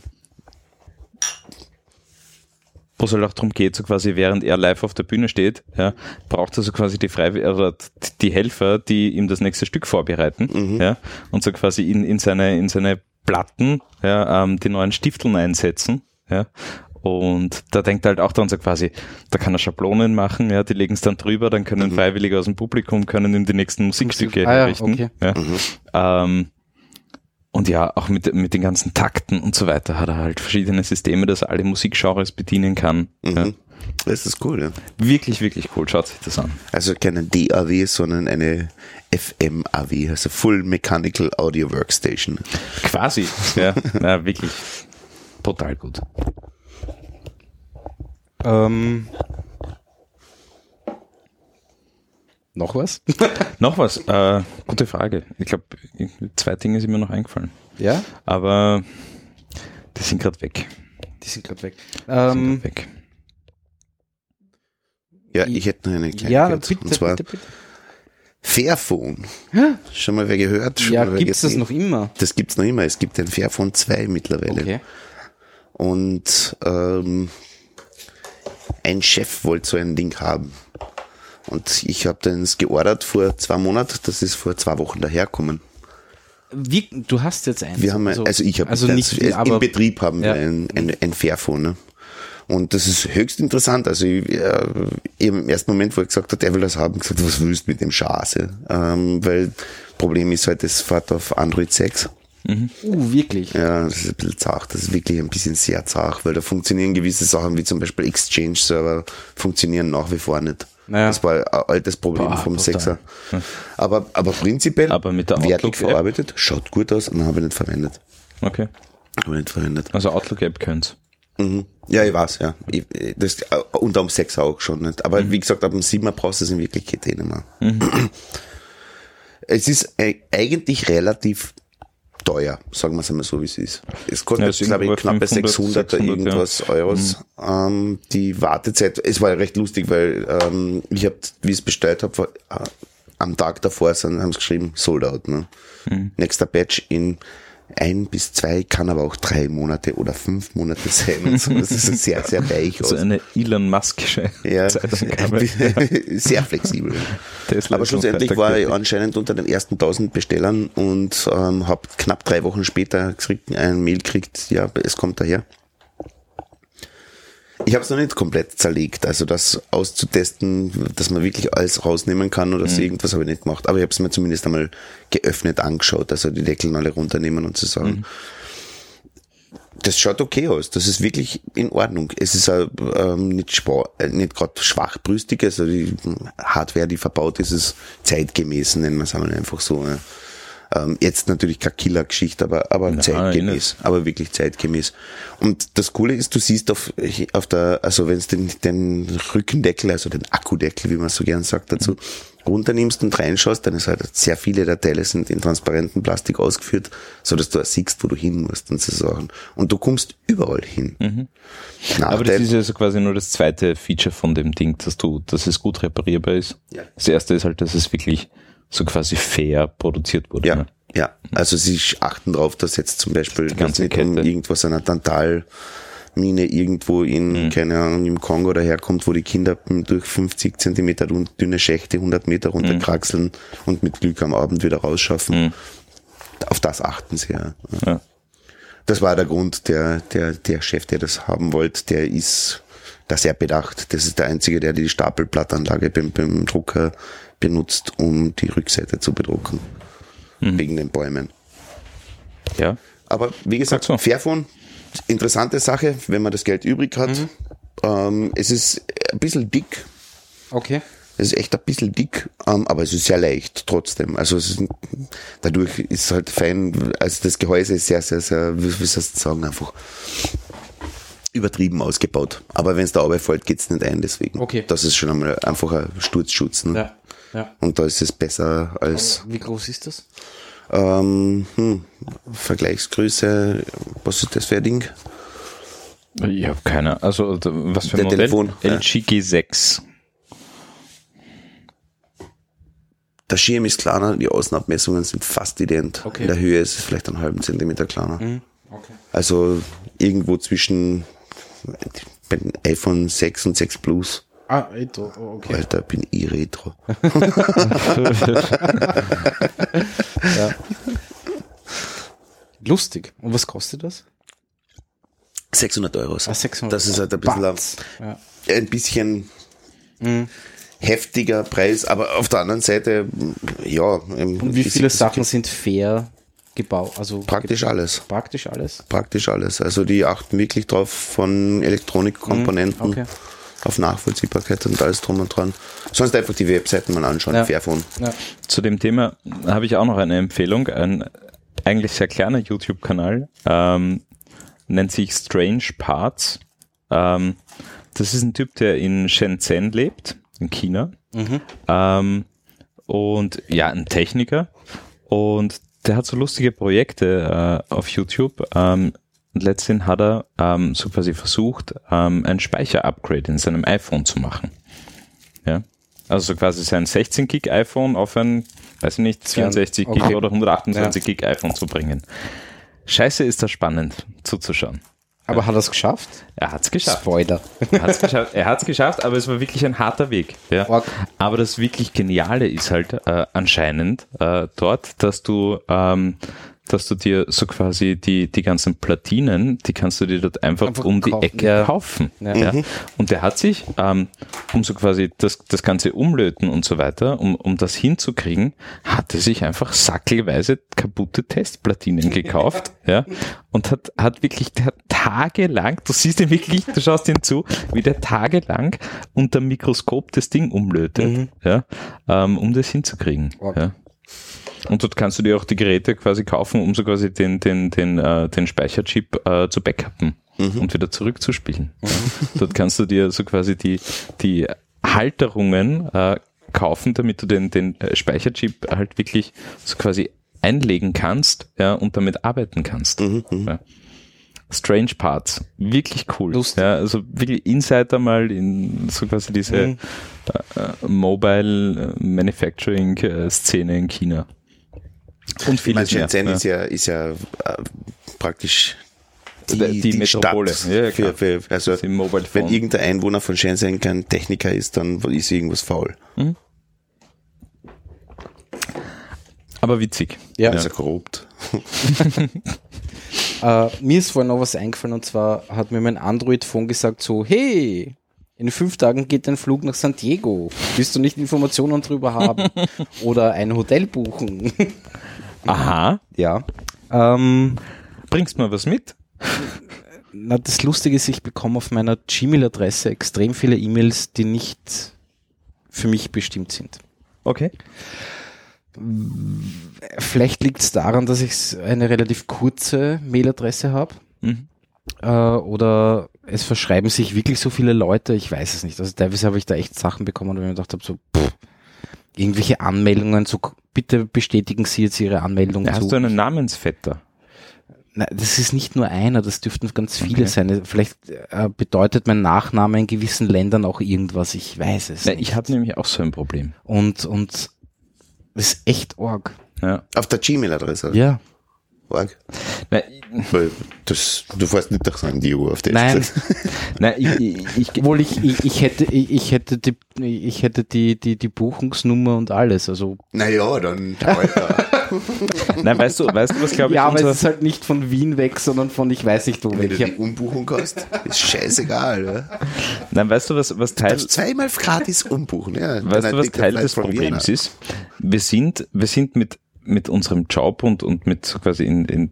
wo es halt auch darum geht, so quasi während er live auf der Bühne steht, ja, braucht er so quasi die oder die Helfer, die ihm das nächste Stück vorbereiten, ja, und so quasi in, in seine, in seine Platten, ja, ähm, die neuen Stifteln einsetzen, ja, und da denkt er halt auch dran so quasi, da kann er Schablonen machen, ja, die legen es dann drüber, dann können Freiwillige aus dem Publikum können ihm die nächsten Musikstücke Ah ja, herrichten. okay. Ja. Ähm, und ja, auch mit, mit den ganzen Takten und so weiter hat er halt verschiedene Systeme, dass er alle Musikgenres bedienen kann. Ja. Mhm. Das ist cool, ja. Wirklich, wirklich cool. Schaut sich das an. Also keine DAW, sondern eine FMAW, also Full Mechanical Audio Workstation. Quasi. ja, ja, wirklich brutal gut. Ähm, noch was? Noch was? Äh, gute Frage. Ich glaube, zwei Dinge sind mir noch eingefallen. ja, Aber die sind gerade weg. die sind gerade weg. Die sind Ähm, grad weg. Ja, ich hätte noch eine Kleinigkeit. ja, bitte, Und zwar bitte, bitte. Fairphone. Schon mal wer gehört? Schon Ja, wer gibt's das noch immer? Das gibt's noch immer. Es gibt ein Fairphone 2 mittlerweile. Okay. Und ähm, ein Chef wollte so ein Ding haben. Und ich habe das geordert vor zwei Monaten. Das ist vor zwei Wochen daherkommen. Wie, du hast jetzt eins. Wir haben, ein- also ich habe also nicht, im aber Betrieb haben Ja. wir ein, ein, ein Fairphone. Ne? Und das ist höchst interessant. Also ich, äh, im ersten Moment, wo er gesagt hat, er will das haben, gesagt, was willst du mit dem Schase? Ähm, weil Problem ist halt, das fährt auf Android 6. uh, wirklich. Ja, das ist ein bisschen zart. Das ist wirklich ein bisschen sehr zart, weil da funktionieren gewisse Sachen wie zum Beispiel Exchange-Server funktionieren nach wie vor nicht. Naja. Das war ein altes Problem Boah, vom brutal. 6er. Aber, aber prinzipiell Aber mit der wertig verarbeitet, schaut gut aus und habe ich nicht verwendet. Okay. Habe ich nicht verwendet. Also Outlook-App könnt's. Mhm. Ja, ich weiß, ja. Ich, das, äh, unter dem 6 auch schon nicht. Aber wie gesagt, ab dem 7er brauchst du es in Wirklichkeit eh nicht mehr. Es ist e- eigentlich relativ teuer, sagen wir es einmal so, wie es ist. Es Ja, kostet, ist glaube ich, irgendwo knapp bei 500, 600, 600, ja. irgendwas Euros. Ähm, die Wartezeit, es war ja recht lustig, weil ähm, ich habe, wie ich es bestellt habe, äh, am Tag davor haben sie geschrieben, sold out. Ne? Nächster Batch in ein bis zwei, kann aber auch drei Monate oder fünf Monate sein. Und so. Das ist sehr, sehr weich So aus. eine Elon Muskische Ja, Zeitangabe. sehr flexibel. Tesla Aber schlussendlich war ich anscheinend unter den ersten 1000 Bestellern und ähm, habe knapp drei Wochen später gekriegt, ein Mail gekriegt, ja, es kommt daher. Ich habe es noch nicht komplett zerlegt, also das auszutesten, dass man wirklich alles rausnehmen kann oder so, irgendwas habe ich nicht gemacht. Aber ich habe es mir zumindest einmal geöffnet angeschaut, also die Deckel alle runternehmen und zu sagen, das schaut okay aus. Das ist wirklich in Ordnung. Es ist auch, ähm, nicht, schwa- äh, nicht gerade schwachbrüstig, also die Hardware, die verbaut ist, ist zeitgemäß, nennen wir es einmal einfach so. Ja. Ähm, jetzt natürlich keine Killer-Geschichte, aber, aber zeitgemäß. Aber wirklich zeitgemäß. Und das Coole ist, du siehst auf, auf der, also wenn du den, den Rückendeckel, also den Akkudeckel, wie man so gern sagt dazu, runternimmst und reinschaust, dann ist halt sehr viele der Teile sind in transparentem Plastik ausgeführt, so dass du auch siehst, wo du hin musst und so Sachen. Und du kommst überall hin. Aber das ist ja so quasi nur das zweite Feature von dem Ding, dass du, dass es gut reparierbar ist. Ja. Das erste ist halt, dass es wirklich so quasi fair produziert wurde. Ja, Ne? ja. Also sie achten drauf, dass jetzt zum Beispiel nicht Kette. irgendwas einer Tantalmine irgendwo in, Mhm. keine Ahnung, im Kongo daherkommt, wo die Kinder durch 50 Zentimeter dünne Schächte 100 Meter Mhm. runterkraxeln und mit Glück am Abend wieder rausschaffen. Auf das achten sie ja. Ja. Das war der Grund, der, der, der Chef, der das haben wollte, der ist da sehr bedacht. Das ist der Einzige, der die Stapelblattanlage beim, beim Drucker benutzt, um die Rückseite zu bedrucken. Wegen den Bäumen. ja. Aber wie gesagt, so. Fairphone, interessante Sache, wenn man das Geld übrig hat. Ähm, es ist ein bisschen dick. Okay. Es ist echt ein bisschen dick, ähm, aber es ist sehr leicht trotzdem. Also es ist, dadurch ist es halt fein, also das Gehäuse ist sehr, sehr, sehr, wie, soll ich sagen, einfach übertrieben ausgebaut. Aber wenn es da runterfällt, geht's nicht ein, deswegen. Okay. Das ist schon einmal einfach ein Sturzschutz. Ne? Ja. Ja. Und da ist es besser als Wie groß ist das? ähm, hm, Vergleichsgröße. Was ist das für ein Ding? Ich habe keine. Also d- was für Der ein Modell? Telefon. LG G6. Der Schirm ist kleiner, die Außenabmessungen sind fast ident. Okay. In der Höhe ist es vielleicht einen halben Zentimeter kleiner. Okay. Also irgendwo zwischen iPhone 6 und 6 Plus. Ah, Retro, oh, okay. Alter, bin ich retro. Lustig. Und was kostet das? 600 Euro. Ah, 600 Das ist halt ein bisschen, ein. Ja. ein bisschen Mhm. heftiger Preis, aber auf der anderen Seite, ja. Und wie viele Sachen sind fair gebaut? Also Praktisch alles. Praktisch alles. Praktisch alles. Also die achten wirklich drauf von Elektronikkomponenten Mhm, okay. Auf Nachvollziehbarkeit und alles drum und dran. Sonst einfach die Webseiten mal anschauen, Ja. Fairphone. Ja. Zu dem Thema habe ich auch noch eine Empfehlung. Ein eigentlich sehr kleiner YouTube-Kanal, ähm, nennt sich Strange Parts. Ähm, das ist ein Typ, der in Shenzhen lebt, in China. Ähm, und ja, ein Techniker. Und der hat so lustige Projekte äh, auf YouTube. Ähm, und letztendlich hat er ähm, so quasi versucht, ähm, ein Speicher-Upgrade in seinem iPhone zu machen. Ja. Also so quasi sein 16 Gig iPhone auf ein, weiß ich nicht, 64 Gig okay. oder 128 Gig iPhone zu bringen. Scheiße ist das spannend zuzuschauen. Aber hat er es geschafft? Er hat's geschafft. Spoiler. Er hat's geschafft, er hat's geschafft, aber es war wirklich ein harter Weg. Ja. Aber das wirklich Geniale ist halt äh, anscheinend äh, dort, dass du, ähm, dass du dir so quasi die, die ganzen Platinen, die kannst du dir dort einfach, Einfach um die kaufen, Ecke ja. kaufen. Ja. Ja. Und der hat sich, ähm, um so quasi das, das ganze Umlöten und so weiter, um, um das hinzukriegen, hat er sich einfach sackelweise kaputte Testplatinen gekauft, ja, und hat, hat wirklich, der hat tagelang, du siehst ihn wirklich, du schaust ihn zu, wie der tagelang unter dem Mikroskop das Ding umlötet, ja, ähm, um das hinzukriegen, Org. ja. Und dort kannst du dir auch die Geräte quasi kaufen, um so quasi den, den, den, äh, den Speicherchip äh, zu backuppen und wieder zurückzuspielen. Dort kannst du dir so quasi die, die Halterungen äh, kaufen, damit du den, den äh, Speicherchip halt wirklich so quasi einlegen kannst ja, und damit arbeiten kannst. Ja. Strange Parts, wirklich cool. Lustig. Ja, also wirklich Insider mal in so quasi diese Mhm. äh, Mobile äh, Manufacturing äh, Szene in China. Und Ich meine, vieles mehr. Shenzhen ja. ist ja, ist ja äh, praktisch Die- die Metropole. Stadt Ja, ja, für, für, also, wenn Phone. irgendein Einwohner von Shenzhen kein Techniker ist, dann ist irgendwas faul. Aber witzig. Ja. Also korrupt. Äh, mir ist vorhin noch was eingefallen und zwar hat mir mein Android-Phone gesagt so, hey, in fünf Tagen geht dein Flug nach San Diego. Willst du nicht Informationen drüber haben? Oder ein Hotel buchen? Aha. ja. Ähm, Bringst mal was mit? na, das Lustige ist, ich bekomme auf meiner Gmail-Adresse extrem viele E-Mails, die nicht für mich bestimmt sind. Okay. Vielleicht liegt es daran, dass ich eine relativ kurze Mailadresse habe. Mhm. Äh, oder es verschreiben sich wirklich so viele Leute, ich weiß es nicht. Also teilweise habe ich da echt Sachen bekommen, wo ich mir gedacht habe, so, pff, irgendwelche Anmeldungen, so bitte bestätigen Sie jetzt Ihre Anmeldung Ja, zu. hast du einen Namensvetter? Nein, das ist nicht nur einer, das dürften ganz viele Okay. sein. Vielleicht äh, bedeutet mein Nachname in gewissen Ländern auch irgendwas, ich weiß es Nein, nicht. ich habe nämlich auch so ein Problem. und, und das ist echt arg. Ja. Auf der Gmail-Adresse. Ja. Org. Nein, Weil das, du fährst nicht nach San Diego auf das. Nein, nein ich, ich, ich, ich, ich, ich hätte, ich, hätte die, ich hätte die, die, die Buchungsnummer und alles. Also Naja, dann, Alter. nein, weißt du, weißt du, was glaube ich ja, aber es ist halt nicht von Wien weg, sondern von ich weiß nicht wo Wenn weg. du Ich die Umbuchung hast, ist scheißegal. Ja? nein, weißt du, was, was Du Teil, darfst zweimal gratis umbuchen. Ja? weißt du, was Teil des Problems ist? Wir sind, wir sind mit, mit unserem Job und, und mit so quasi in, in,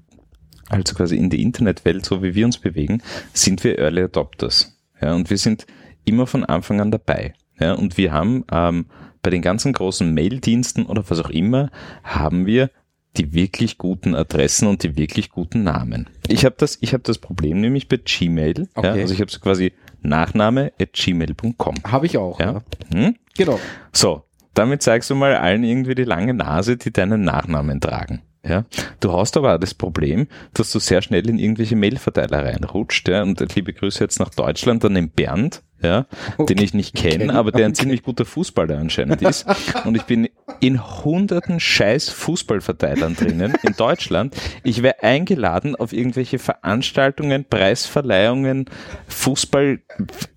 also quasi in die Internetwelt, so wie wir uns bewegen, sind wir Early Adopters. Ja, und wir sind immer von Anfang an dabei. Ja, und wir haben ähm, bei den ganzen großen Mail-Diensten oder was auch immer, haben wir die wirklich guten Adressen und die wirklich guten Namen. Ich habe das, ich habe das Problem nämlich bei Gmail. Ja, Okay. also ich habe so quasi Nachname at gmail.com. Habe ich auch. Ja. Ja. Hm? Genau. So, damit zeigst du mal allen irgendwie die lange Nase, die deinen Nachnamen tragen. Ja, du hast aber auch das Problem, dass du sehr schnell in irgendwelche Mailverteiler reinrutscht, ja, und liebe Grüße jetzt nach Deutschland an den Bernd, ja, den ich nicht kenne, Okay. aber der ein ziemlich guter Fußballer anscheinend ist. Und ich bin in hunderten scheiß Fußballverteilern drinnen in Deutschland. Ich wäre eingeladen auf irgendwelche Veranstaltungen, Preisverleihungen, Fußball,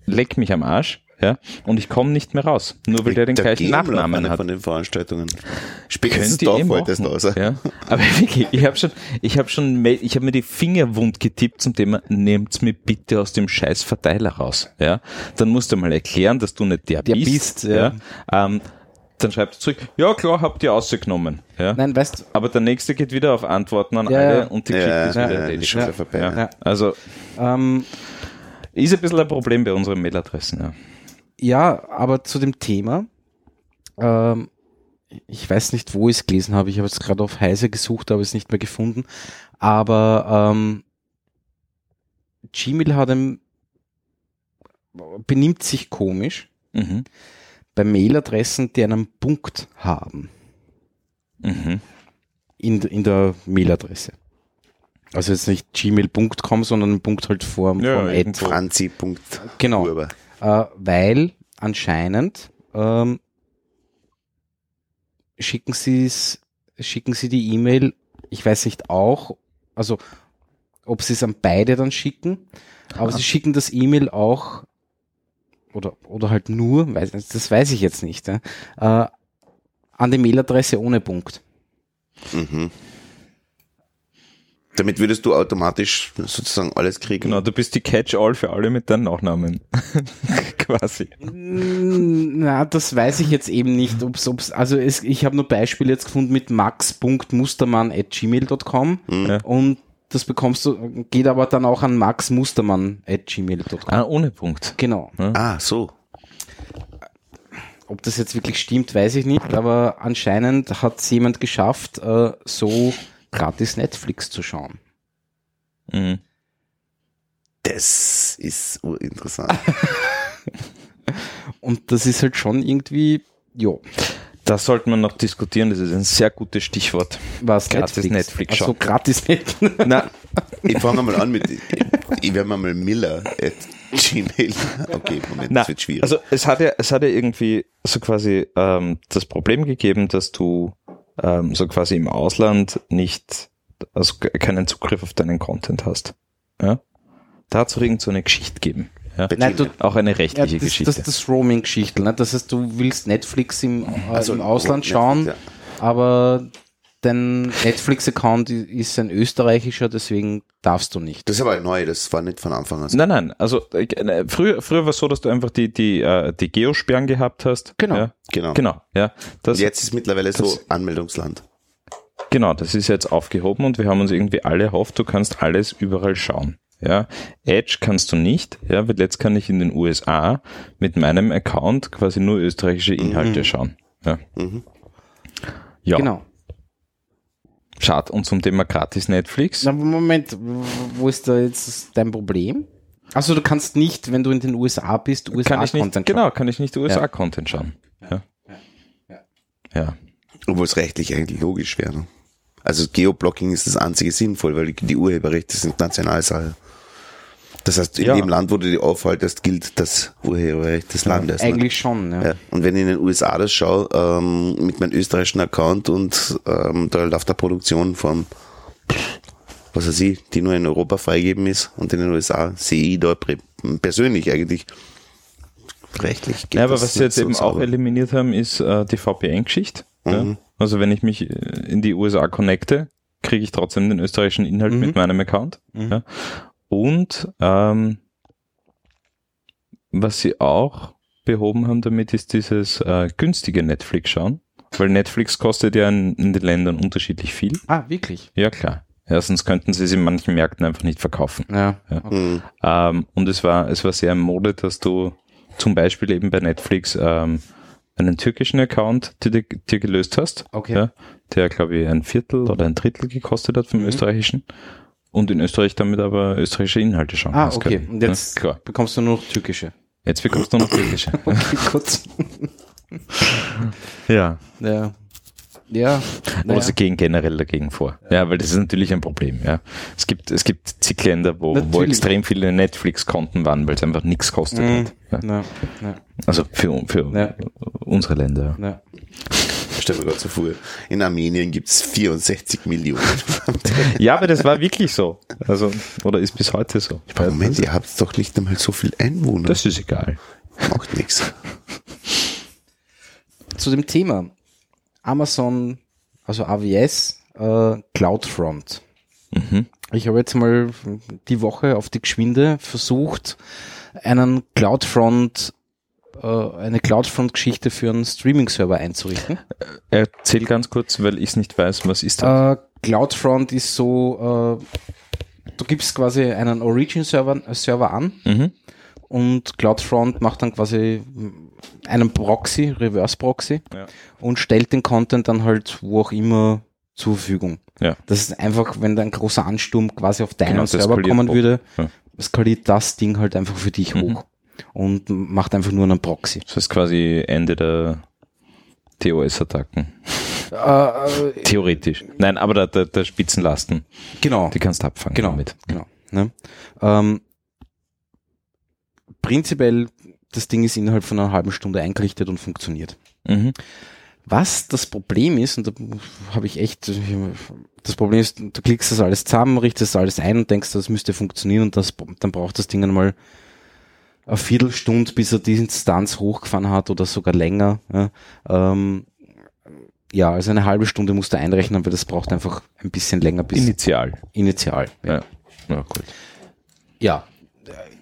leck mich am Arsch. Ja, und ich komme nicht mehr raus, nur weil der den gleichen Nachnamen hat. von den Veranstaltungen. Könnt Spätestens ihr da eh fällt das machen. raus. Ja. Aber wirklich, ich habe schon, ich habe schon, Mail- ich habe mir die Finger wund getippt zum Thema, nehmt's mir bitte aus dem scheiß Verteiler raus. Ja. Dann musst du mal erklären, dass du nicht der, Der bist. bist, ja. ja. Ähm, dann schreibt er zurück, ja klar, habt ihr ausgenommen. Ja. Nein, weißt du, Aber der nächste geht wieder auf Antworten an Ja, alle ja. und die Ja, Geschichte ist ja, wieder ja, erledigt. ist vorbei. Ja. Ja. Also ähm, ist ein bisschen ein Problem bei unseren Mailadressen. Ja. Ja, aber zu dem Thema, ähm, ich weiß nicht, wo ich es gelesen habe, ich habe es gerade auf Heise gesucht, aber es nicht mehr gefunden, aber ähm, Gmail hat ein, benimmt sich komisch Mhm. bei Mailadressen, die einen Punkt haben Mhm. in, in der Mailadresse. Also jetzt nicht gmail.com, sondern ein Punkt halt vor, Ja, vor. Franzi. Punkt Genau. Huber. Äh, weil anscheinend ähm, schicken sie es, schicken sie die E-Mail, ich weiß nicht auch, also ob sie es an beide dann schicken, aber sie schicken das E-Mail auch oder oder halt nur, weiß, das weiß ich jetzt nicht, äh, an die Mailadresse ohne Punkt. Mhm. Damit würdest du automatisch sozusagen alles kriegen. Genau, du bist die Catch-all für alle mit deinen Nachnamen. Quasi. Na, das weiß ich jetzt eben nicht, ob's, ob's, also es, ich habe nur Beispiele jetzt gefunden mit max.mustermann.gmail.com Ja. und das bekommst du, geht aber dann auch an maxmustermann.gmail.com. Ah, ohne Punkt. Genau. Ah, so. Ob das jetzt wirklich stimmt, weiß ich nicht, aber anscheinend hat es jemand geschafft, äh, so gratis Netflix zu schauen. Mhm. Das ist urinteressant. Und das ist halt schon irgendwie, jo, Das sollte man noch diskutieren, das ist ein sehr gutes Stichwort. was Gratis Netflix. Netflix also schauen. gratis Netflix. Na, ich fange mal an mit, ich werde mal Miller at Gmail. Okay, Moment, na, das wird schwierig. also es hat ja, es hat ja irgendwie so quasi ähm, das Problem gegeben, dass du ähm, so quasi im Ausland nicht, also ke- keinen Zugriff auf deinen Content hast. Ja? Da hat es irgend so eine Geschichte gegeben. Ja? Nein, du, Auch eine Ja, rechtliche das, Geschichte. das, das Roaming-Geschichte. Ne? Das heißt, du willst Netflix im, äh, Also, im Ausland Netflix, schauen, ja. aber dein Netflix-Account ist ein österreichischer, deswegen darfst du nicht. das ist aber neu, das war nicht von Anfang an so. Nein, nein, also äh, äh, früher, früher war es so, dass du einfach die, die, äh, die Geosperren gehabt hast. Genau. Ja, Genau. genau, ja. Das, jetzt ist mittlerweile so das- Anmeldungsland. Genau, das ist jetzt aufgehoben und wir haben uns irgendwie alle erhofft, du kannst alles überall schauen. Ja, Edge kannst du nicht, ja, weil jetzt kann ich in den USA mit meinem Account quasi nur österreichische Inhalte schauen. Ja. Mhm. ja, Genau. Schade. Und zum Thema gratis Netflix. Na, Moment, wo ist da jetzt dein Problem? Also du kannst nicht, wenn du in den USA bist, USA-Content genau, kann ich nicht USA-Content schauen. Ja. Ja. Ja. Obwohl es rechtlich eigentlich logisch wäre. Ne? Also Geoblocking ist das einzige sinnvoll, weil die, die Urheberrechte sind Nationalsache. Das heißt, in Ja. dem Land, wo du dich aufhaltest, gilt das Urheberrecht des Landes. ne? Eigentlich schon, ja. Ja. Und wenn ich in den USA das schaue, ähm, mit meinem österreichischen Account und ähm, da läuft der Produktion vom, was weiß ich, die nur in Europa freigeben ist und in den USA sehe ich da persönlich eigentlich rechtlich. Ja, aber was sie jetzt so eben auch sauber. eliminiert haben, ist äh, die VPN-Geschichte. Ja? Mhm. Also wenn ich mich äh, in die USA connecte, kriege ich trotzdem den österreichischen Inhalt Mhm. mit meinem Account. Mhm. Ja? Und ähm, was sie auch behoben haben damit, ist dieses äh, günstige Netflix schauen. Weil Netflix kostet ja in, in den Ländern unterschiedlich viel. Ah, wirklich? Ja, klar. Ja, sonst könnten sie es in manchen Märkten einfach nicht verkaufen. Ja. Mhm. Ähm, und es war, es war sehr in Mode, dass du zum Beispiel eben bei Netflix ähm, einen türkischen Account, dir gelöst hast. Okay. Ja, der, glaube ich, ein Viertel oder ein Drittel gekostet hat vom Mhm. österreichischen. Und in Österreich damit aber österreichische Inhalte schauen Ah, okay. gell? Und jetzt Ja, bekommst du nur noch türkische. Jetzt bekommst du noch türkische. Okay, gut. ja. Ja. Ja. Oder naja. sie gehen generell dagegen vor. Ja, weil das ist natürlich ein Problem. Ja, es gibt es gibt zig Länder, wo, wo extrem viele Netflix-Konten waren, weil es einfach nichts kostet. Mhm. hat. Ja. Also für für Ja. unsere Länder. na. Stell mir gerade so vor, in Armenien gibt's 64 Millionen. Ja, aber das war wirklich so. Also oder ist bis heute so. Moment, ihr habt doch nicht einmal so viel Einwohner. Das ist egal. macht nichts. Zu dem Thema Amazon, also AWS, äh, CloudFront. Mhm. Ich habe jetzt mal die Woche auf die Geschwinde versucht, einen CloudFront, eine CloudFront-Geschichte für einen Streaming-Server einzurichten. Erzähl ganz kurz, weil ich es nicht weiß, was ist das? Äh, CloudFront ist so, äh, du gibst quasi einen Origin-Server äh, Server an Mhm. und CloudFront macht dann quasi einen Proxy, Reverse-Proxy Ja. und stellt den Content dann halt wo auch immer zur Verfügung. Ja. Das ist einfach, wenn da ein großer Ansturm quasi auf deinen Genau, Server kommen würde, Ja. skaliert das Ding halt einfach für dich Mhm. hoch und macht einfach nur einen Proxy. Das ist quasi Ende der TOS-Attacken. Äh, äh, Theoretisch. Nein, aber der, der, der Spitzenlasten, genau. die kannst du abfangen Genau, damit. genau. Ne? Ähm, prinzipiell, das Ding ist innerhalb von einer halben Stunde eingerichtet und funktioniert. Mhm. Was das Problem ist, und da habe ich echt, das Problem ist, du klickst das alles zusammen, richtest das alles ein und denkst, das müsste funktionieren und das, dann braucht das Ding einmal eine Viertelstunde, bis er die Instanz hochgefahren hat oder sogar länger. Ja, ähm, ja also eine halbe Stunde musst du einrechnen, weil das braucht einfach ein bisschen länger bis Initial. initial. Ja. Ja. Ja,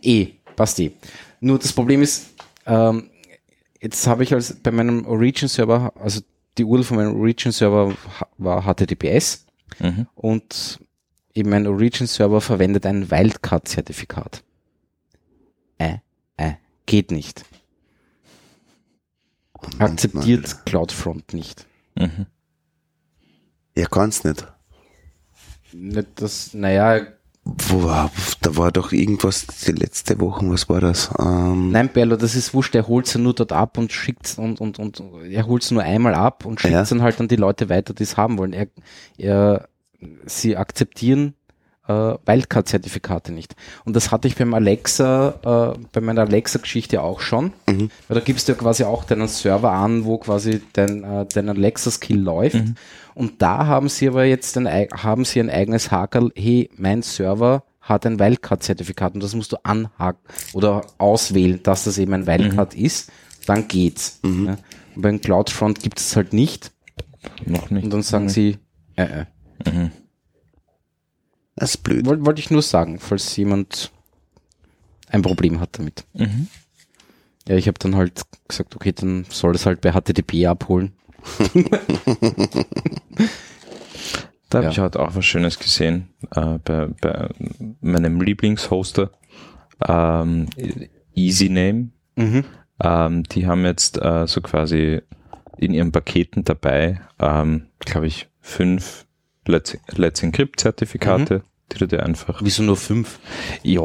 äh, eh, passt eh. Nur das Problem ist, ähm, jetzt habe ich als bei meinem Origin-Server, also die URL von meinem Origin-Server war HTTPS Mhm. und eben mein Origin-Server verwendet ein Wildcard-Zertifikat. Äh, geht nicht. Akzeptiert CloudFront nicht. Mhm. Ja, kann's nicht. Nicht das, naja, Wo, war- da war doch irgendwas die letzte Woche, was war das? Ähm, Nein, Bello, das ist wurscht, er holt's ja nur dort ab und schickt's und, und, und er holt's nur einmal ab und schickt's Ja. dann halt an die Leute weiter, die es haben wollen. Er, er, sie akzeptieren Wildcard-Zertifikate nicht. Und das hatte ich beim Alexa, äh, bei meiner Alexa-Geschichte auch schon. Mhm. Weil da gibst du ja quasi auch deinen Server an, wo quasi dein, äh, dein Alexa-Skill läuft. Mhm. Und da haben sie aber jetzt ein, ei- haben sie ein eigenes Hakel, hey, mein Server hat ein Wildcard-Zertifikat und das musst du anhaken oder auswählen, dass das eben ein Wildcard ist, dann geht's. Ja. Und beim CloudFront gibt es halt nicht Noch nicht. und dann sagen sie, äh, äh. Das ist blöd. Woll- Wollte ich nur sagen, falls jemand ein Problem hat damit. Mhm. Ja, ich habe dann halt gesagt, okay, dann soll es halt bei HTTP abholen. Da habe Ja. ich heute auch was Schönes gesehen äh, bei, bei meinem Lieblingshoster, ähm, EasyName. Mhm. Ähm, die haben jetzt äh, so quasi in ihren Paketen dabei, ähm, glaube ich, fünf Let's, Let's Encrypt Zertifikate, dir einfach. Wieso nur fünf? Ja,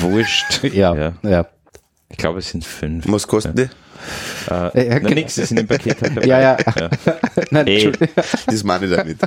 wurscht. ja. ja. Ich glaube, es sind fünf. Was kostet die? Äh, Ja, na, genau. nix, die sind im Paket halt dabei. Ja, ja. Nein, Ey. Das meine ich damit.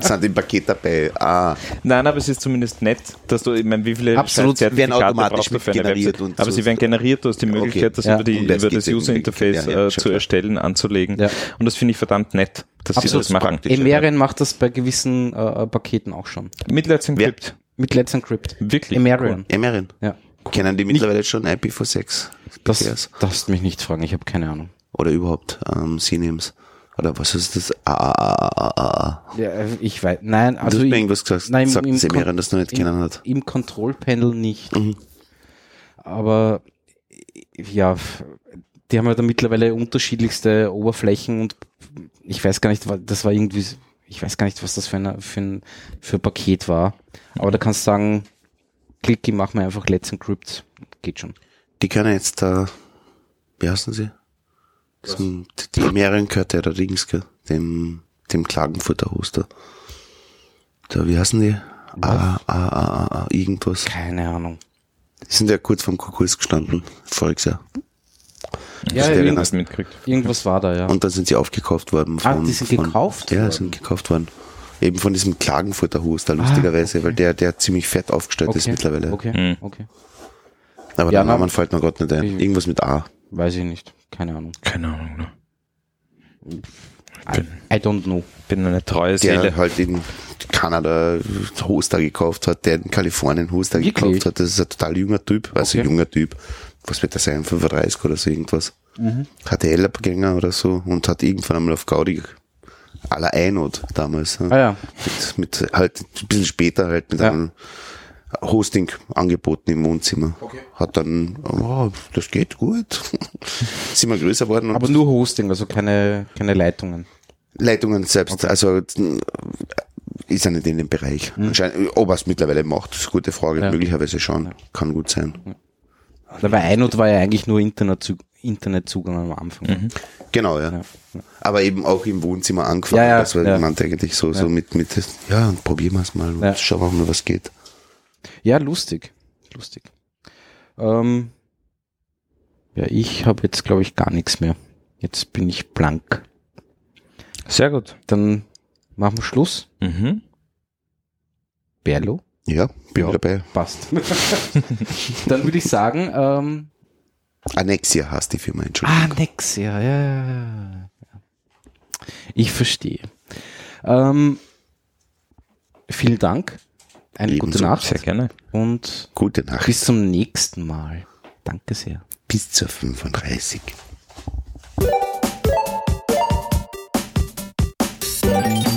Sind im Paket dabei. Ah, Nein, aber es ist zumindest nett, dass du, ich meine, wie viele Absolut, Zertifikate werden automatisch brauchst du für eine mitgeneriert Website? und Aber so. sie werden generiert, du hast die Möglichkeit, das Ja. über, die, über das User. Interface Ja, ja, äh, zu erstellen, anzulegen. Ja. Und das finde ich verdammt nett, dass sie Absolut das machen. Emerian macht das bei gewissen äh, Paketen auch schon. Mit Let's Encrypt. Mit Let's Encrypt. Wirklich. Emerian. Emerin. Ja. Kennen die mittlerweile schon IPv6? Das darfst mich nicht fragen, ich habe keine Ahnung. Oder überhaupt ähm, CNAMEs? Oder was ist das? Ah, ah, ah, ah. Ja, äh, ich weiß, nein, Du also hast mir ich, irgendwas gesagt, nein, sagt im Kon- das noch nicht im- kennen hat. im Control-Panel nicht. Mhm. Aber ja, die haben ja da mittlerweile unterschiedlichste Oberflächen und ich weiß gar nicht, das war irgendwie, ich weiß gar nicht, was das für, eine, für ein für ein Paket war. Aber da kannst du sagen, klick, ich mach mir einfach Let's Encrypt. Geht schon. Die können jetzt, äh, wie heißen sie? Zum- Die ja der Dings, gell? dem, dem Klagenfurter Hoster. Da, wie heißen die? Ah, ah, ah, ah, ah, irgendwas. Keine Ahnung. Die sind ja kurz vom Konkurs gestanden, voriges Jahr. Ja, irgendwas, Hast du mitgekriegt? irgendwas war da, ja. Und dann sind sie aufgekauft worden. Ah, Von, die sind von, gekauft Ja, worden? sind gekauft worden. Eben von diesem Klagenfurter Hoster, lustigerweise, weil der, der ziemlich fett aufgestellt ist mittlerweile. Okay, Hm. okay. Aber Ja, der na- Name fällt mir gerade nicht ein. Irgendwas mit A. Weiß ich nicht. Keine Ahnung. Keine Ahnung. Ne? I, I don't know. Bin eine treue Der Seele. halt in Kanada Hoster gekauft hat, der in Kalifornien Hoster Wirklich? gekauft hat. Das ist ein total junger Typ, also Okay. junger Typ. Was wird das sein? 35 oder so irgendwas. Mhm. HTL-Abgänger oder so und hat irgendwann einmal auf Gaudi à la Einot damals. Ah ja. Mit, mit halt ein bisschen später halt mit Ja. einem Hosting angeboten im Wohnzimmer. Hat dann, oh, das geht gut. Sind wir größer geworden Aber nur Hosting, also keine, keine Leitungen. Leitungen selbst, also äh, ist ja nicht in dem Bereich. Anscheinend, ob er es mittlerweile macht, ist eine gute Frage. Hm. Ja. Möglicherweise schon. Kann gut sein. Dabei Einot war ja eigentlich nur Internetzug Internetzugang am Anfang. Mhm. Genau, ja. Ja. Aber eben auch im Wohnzimmer angefangen. Ja, ja, das war ja. man eigentlich so, so mit, mit, ja, und probieren wir es mal. Ja. Und schauen wir mal, was geht. Ja, lustig. Lustig. Ähm, ja, ich habe jetzt, glaube ich, gar nichts mehr. Jetzt bin ich blank. Sehr gut. Dann machen wir Schluss. Mhm. Berlo? Ja, bin Ja. dabei. Passt. Dann würde ich sagen, ähm, Annexia heißt die Firma, Entschuldigung. ah, Nexia, ja, ja, ja. Ich verstehe. Ähm, vielen Dank. Eine Ebenso, gute Nacht. Sehr gerne. Und gute Nacht. Bis zum nächsten Mal. Danke sehr. Bis zur 35. Thank you.